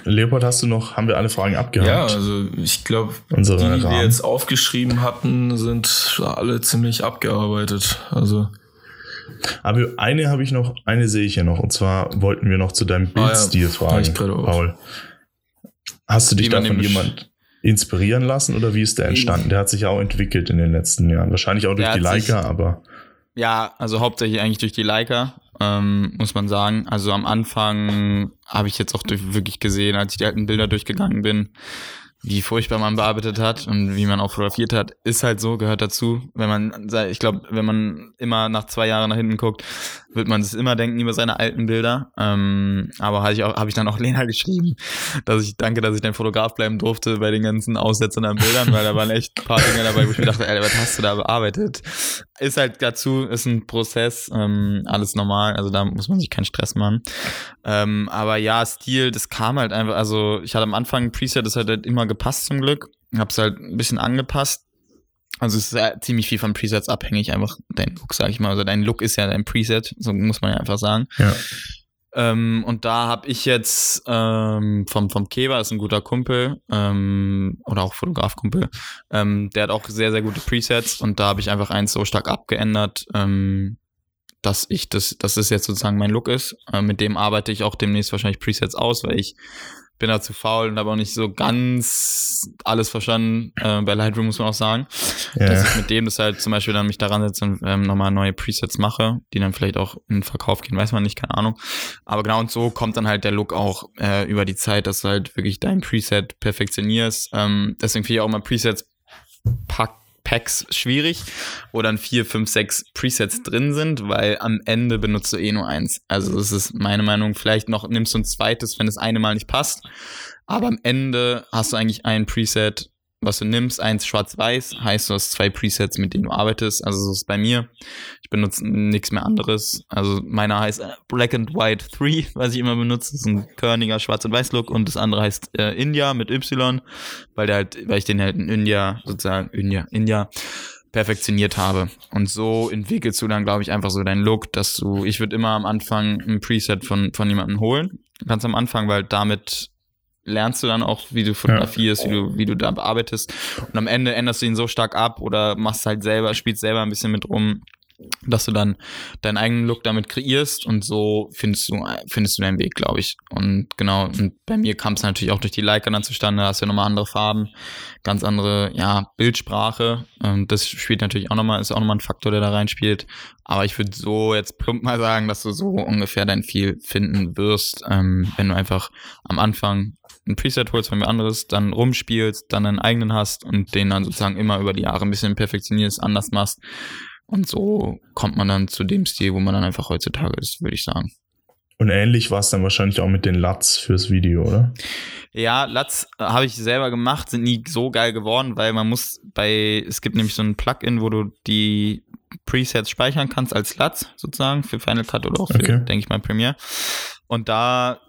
Leopold, hast du noch, haben wir alle Fragen abgehakt? Ja, also ich glaube, die, die wir jetzt aufgeschrieben hatten, sind alle ziemlich abgearbeitet. Also. Aber eine habe ich noch, eine sehe ich hier noch, und zwar wollten wir noch zu deinem Bildstil ah, ja. fragen, Paul. Hast du dich da von jemand inspirieren lassen oder wie ist der entstanden? Der hat sich ja auch entwickelt in den letzten Jahren. Wahrscheinlich auch durch die Leica, aber. Ja, also hauptsächlich eigentlich durch die Leica ähm, muss man sagen. Also am Anfang habe ich jetzt auch durch, wirklich gesehen, als ich die alten Bilder durchgegangen bin, wie furchtbar man bearbeitet hat und wie man auch fotografiert hat, ist halt so, gehört dazu. Wenn man, ich glaube, wenn man immer nach zwei Jahren nach hinten guckt, wird man es immer denken über seine alten Bilder. Ähm, aber habe ich, auch, hab ich dann auch Lena geschrieben, dass ich danke, dass ich dein Fotograf bleiben durfte bei den ganzen Aussetzern an Bildern, weil da waren echt ein paar Dinge dabei, wo ich mir dachte, ey, was hast du da bearbeitet? Ist halt dazu, ist ein Prozess, ähm, alles normal, also da muss man sich keinen Stress machen. Ähm, aber ja, Stil, das kam halt einfach, also ich hatte am Anfang ein Preset, das hat halt immer gepasst zum Glück. Hab's halt ein bisschen angepasst also es ist ja ziemlich viel von Presets abhängig, einfach dein Look, sag ich mal. Also dein Look ist ja dein Preset, so muss man ja einfach sagen. Ja. Ähm, und da habe ich jetzt ähm, vom, vom Keber, ist ein guter Kumpel, ähm, oder auch Fotografkumpel, ähm, der hat auch sehr, sehr gute Presets und da habe ich einfach eins so stark abgeändert, ähm, dass ich das, dass das jetzt sozusagen mein Look ist. Äh, mit dem arbeite ich auch demnächst wahrscheinlich Presets aus, weil ich bin da zu faul und habe auch nicht so ganz alles verstanden. Äh, bei Lightroom muss man auch sagen, ja. dass ich mit dem das halt zum Beispiel dann mich daran setze und ähm, nochmal neue Presets mache, die dann vielleicht auch in den Verkauf gehen, weiß man nicht, keine Ahnung. Aber genau und so kommt dann halt der Look auch äh, über die Zeit, dass du halt wirklich dein Preset perfektionierst. Ähm, deswegen finde ich auch mal Presets packt Packs schwierig, wo dann vier, fünf, sechs Presets drin sind, weil am Ende benutzt du eh nur eins. Also das ist meine Meinung. Vielleicht noch nimmst du ein zweites, wenn das eine Mal nicht passt. Aber am Ende hast du eigentlich ein Preset, was du nimmst, eins schwarz-weiß, heißt du hast zwei Presets, mit denen du arbeitest. Also so ist es bei mir. Ich benutze nichts mehr anderes. Also meiner heißt äh, Black and White 3, was ich immer benutze. Das ist ein körniger Schwarz- und Weiß-Look und das andere heißt äh, India mit Y, weil der halt, weil ich den halt in India sozusagen, India, India perfektioniert habe. Und so entwickelst du dann, glaube ich, einfach so deinen Look, dass du, ich würde immer am Anfang ein Preset von, von jemandem holen. Ganz am Anfang, weil damit lernst du dann auch, wie du fotografierst, ja. wie du, wie du da bearbeitest. Und am Ende änderst du ihn so stark ab oder machst halt selber, spielst selber ein bisschen mit rum, dass du dann deinen eigenen Look damit kreierst und so findest du, findest du deinen Weg, glaube ich. Und genau, und bei mir kam es natürlich auch durch die Leica dann zustande, da hast du ja nochmal andere Farben, ganz andere, ja, Bildsprache. Und das spielt natürlich auch nochmal, ist auch nochmal ein Faktor, der da reinspielt. Aber ich würde so jetzt plump mal sagen, dass du so ungefähr dein viel finden wirst, ähm, wenn du einfach am Anfang ein Preset holst von mir anderes, dann rumspielst, dann einen eigenen hast und den dann sozusagen immer über die Jahre ein bisschen perfektionierst, anders machst. Und so kommt man dann zu dem Stil, wo man dann einfach heutzutage ist, würde ich sagen. Und ähnlich war es dann wahrscheinlich auch mit den Lats fürs Video, oder? Ja, Lats äh, habe ich selber gemacht, sind nie so geil geworden, weil man muss bei, es gibt nämlich so ein Plugin, wo du die Presets speichern kannst als LUTs sozusagen für Final Cut oder auch für, Okay. denke ich mal, Premiere. Und da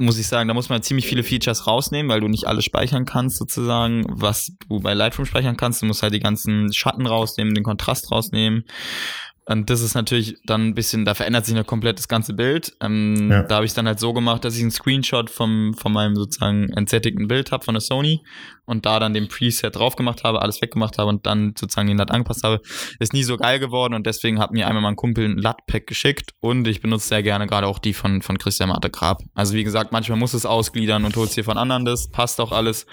muss ich sagen, da muss man ziemlich viele Features rausnehmen, weil du nicht alles speichern kannst, sozusagen, was du bei Lightroom speichern kannst. Du musst halt die ganzen Schatten rausnehmen, den Kontrast rausnehmen. Und das ist natürlich dann ein bisschen, da verändert sich noch komplett das ganze Bild. Ähm, Ja. Da habe ich dann halt so gemacht, dass ich einen Screenshot vom, von meinem sozusagen entsättigten Bild habe von der Sony und da dann den Preset drauf gemacht habe, alles weggemacht habe und dann sozusagen den LUT angepasst habe. Ist nie so geil geworden und deswegen hat mir einmal mein Kumpel ein LUT-Pack geschickt und ich benutze sehr gerne gerade auch die von, von Christian Marte Grab. Also wie gesagt, manchmal muss es ausgliedern und holst dir von anderen das, passt auch alles.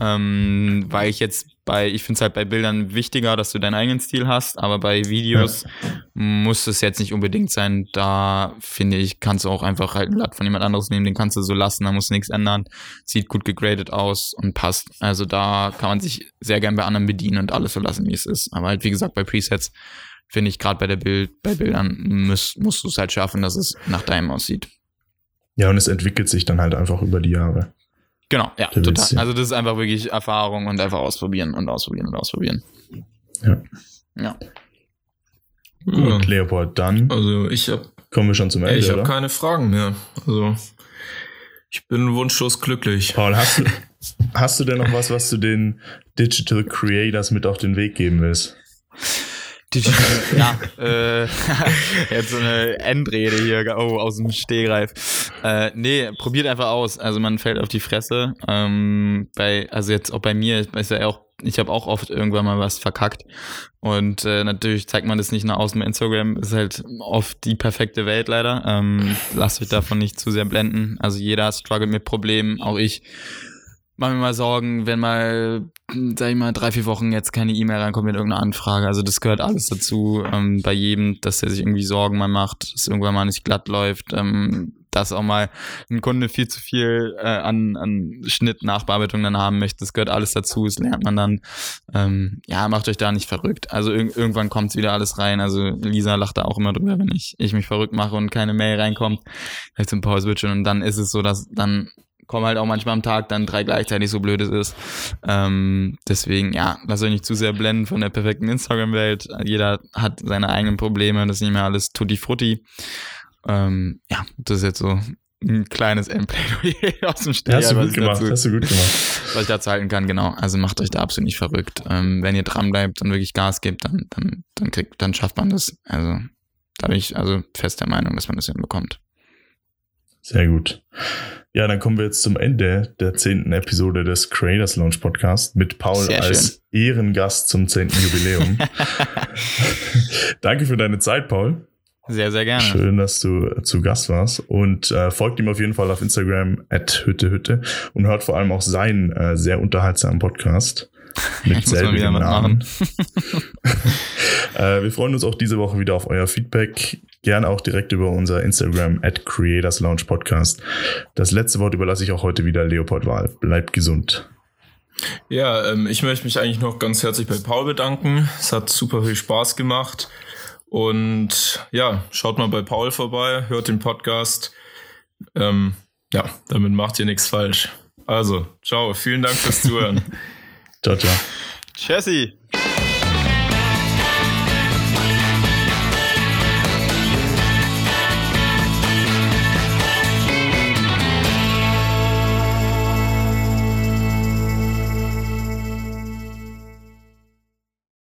Ähm, weil ich jetzt bei, ich finde es halt bei Bildern wichtiger, dass du deinen eigenen Stil hast, aber bei Videos muss es jetzt nicht unbedingt sein. Da finde ich, kannst du auch einfach halt ein Blatt von jemand anderes nehmen, den kannst du so lassen, da musst du nichts ändern. Sieht gut gegradet aus und passt. Also da kann man sich sehr gern bei anderen bedienen und alles so lassen, wie es ist. Aber halt, wie gesagt, bei Presets finde ich gerade bei der Bild, bei Bildern musst, musst du es halt schaffen, dass es nach deinem aussieht. Ja, und es entwickelt sich dann halt einfach über die Jahre. Genau, ja, total. ja. Also das ist einfach wirklich Erfahrung und einfach ausprobieren und ausprobieren und ausprobieren. Ja. Ja. Gut, Leopold, dann Also ich habe kommen wir schon zum Ende, ich hab oder? keine Fragen mehr. Also ich bin wunschlos glücklich. Paul, hast du, hast du denn noch was, was du den Digital Creators mit auf den Weg geben willst? Ja, äh, jetzt so eine Endrede hier, oh, aus dem Stehgreif. Äh, nee, probiert einfach aus. Also man fällt auf die Fresse. Ähm, bei, also jetzt auch bei mir, ist ja auch, ich habe auch oft irgendwann mal was verkackt. Und äh, natürlich zeigt man das nicht nach außen Instagram. Ist halt oft die perfekte Welt leider. Ähm, lasst euch davon nicht zu sehr blenden. Also jeder struggelt mit Problemen, auch ich mache mir mal Sorgen, wenn mal, sag ich mal, drei, vier Wochen jetzt keine E-Mail reinkommt mit irgendeiner Anfrage. Also das gehört alles dazu ähm, bei jedem, dass er sich irgendwie Sorgen mal macht, dass irgendwann mal nicht glatt läuft, ähm, dass auch mal ein Kunde viel zu viel äh, an, an Schnitt, Nachbearbeitung dann haben möchte. Das gehört alles dazu, das lernt man dann. Ähm, ja, macht euch da nicht verrückt. Also irg irgendwann kommt's wieder alles rein. Also Lisa lacht da auch immer drüber, wenn ich, ich mich verrückt mache und keine Mail reinkommt. Vielleicht zum Power Switch und dann ist es so, dass dann kommen halt auch manchmal am Tag dann drei gleichzeitig, so blöd es ist. Ähm, deswegen, ja, lasst euch nicht zu sehr blenden von der perfekten Instagram-Welt. Jeder hat seine eigenen Probleme, das ist nicht mehr alles tutti frutti. Ähm, ja, das ist jetzt so ein kleines Endplädoyer aus dem Steg. hast du gut gemacht, dazu- hast du gut gemacht. was ich dazu halten kann, genau. Also macht euch da absolut nicht verrückt. Ähm, wenn ihr dran bleibt und wirklich Gas gebt, dann, dann, dann kriegt, dann schafft man das. Also da bin ich also fest der Meinung, dass man das hinbekommt. Sehr gut. Ja, dann kommen wir jetzt zum Ende der zehnten Episode des Creators Launch Podcast mit Paul Sehr als Ehrengast zum zehnten Jubiläum. Danke für deine Zeit, Paul. Sehr, sehr gerne. Schön, dass du zu Gast warst. Und äh, folgt ihm auf jeden Fall auf Instagram at Hütte und hört vor allem auch seinen äh, sehr unterhaltsamen Podcast. Mit Ich muss mal wieder Namen. äh, wir freuen uns auch diese Woche wieder auf euer Feedback. Gerne auch direkt über unser Instagram at Creators Lounge Podcast. Das letzte Wort überlasse ich auch heute wieder Leopold Wahl. Bleibt gesund. Ja, ähm, ich möchte mich eigentlich noch ganz herzlich bei Paul bedanken. Es hat super viel Spaß gemacht. Und ja, schaut mal bei Paul vorbei, hört den Podcast. Ähm, ja, damit macht ihr nichts falsch. Also, ciao, vielen Dank fürs Zuhören. Ciao, ciao. Jesse.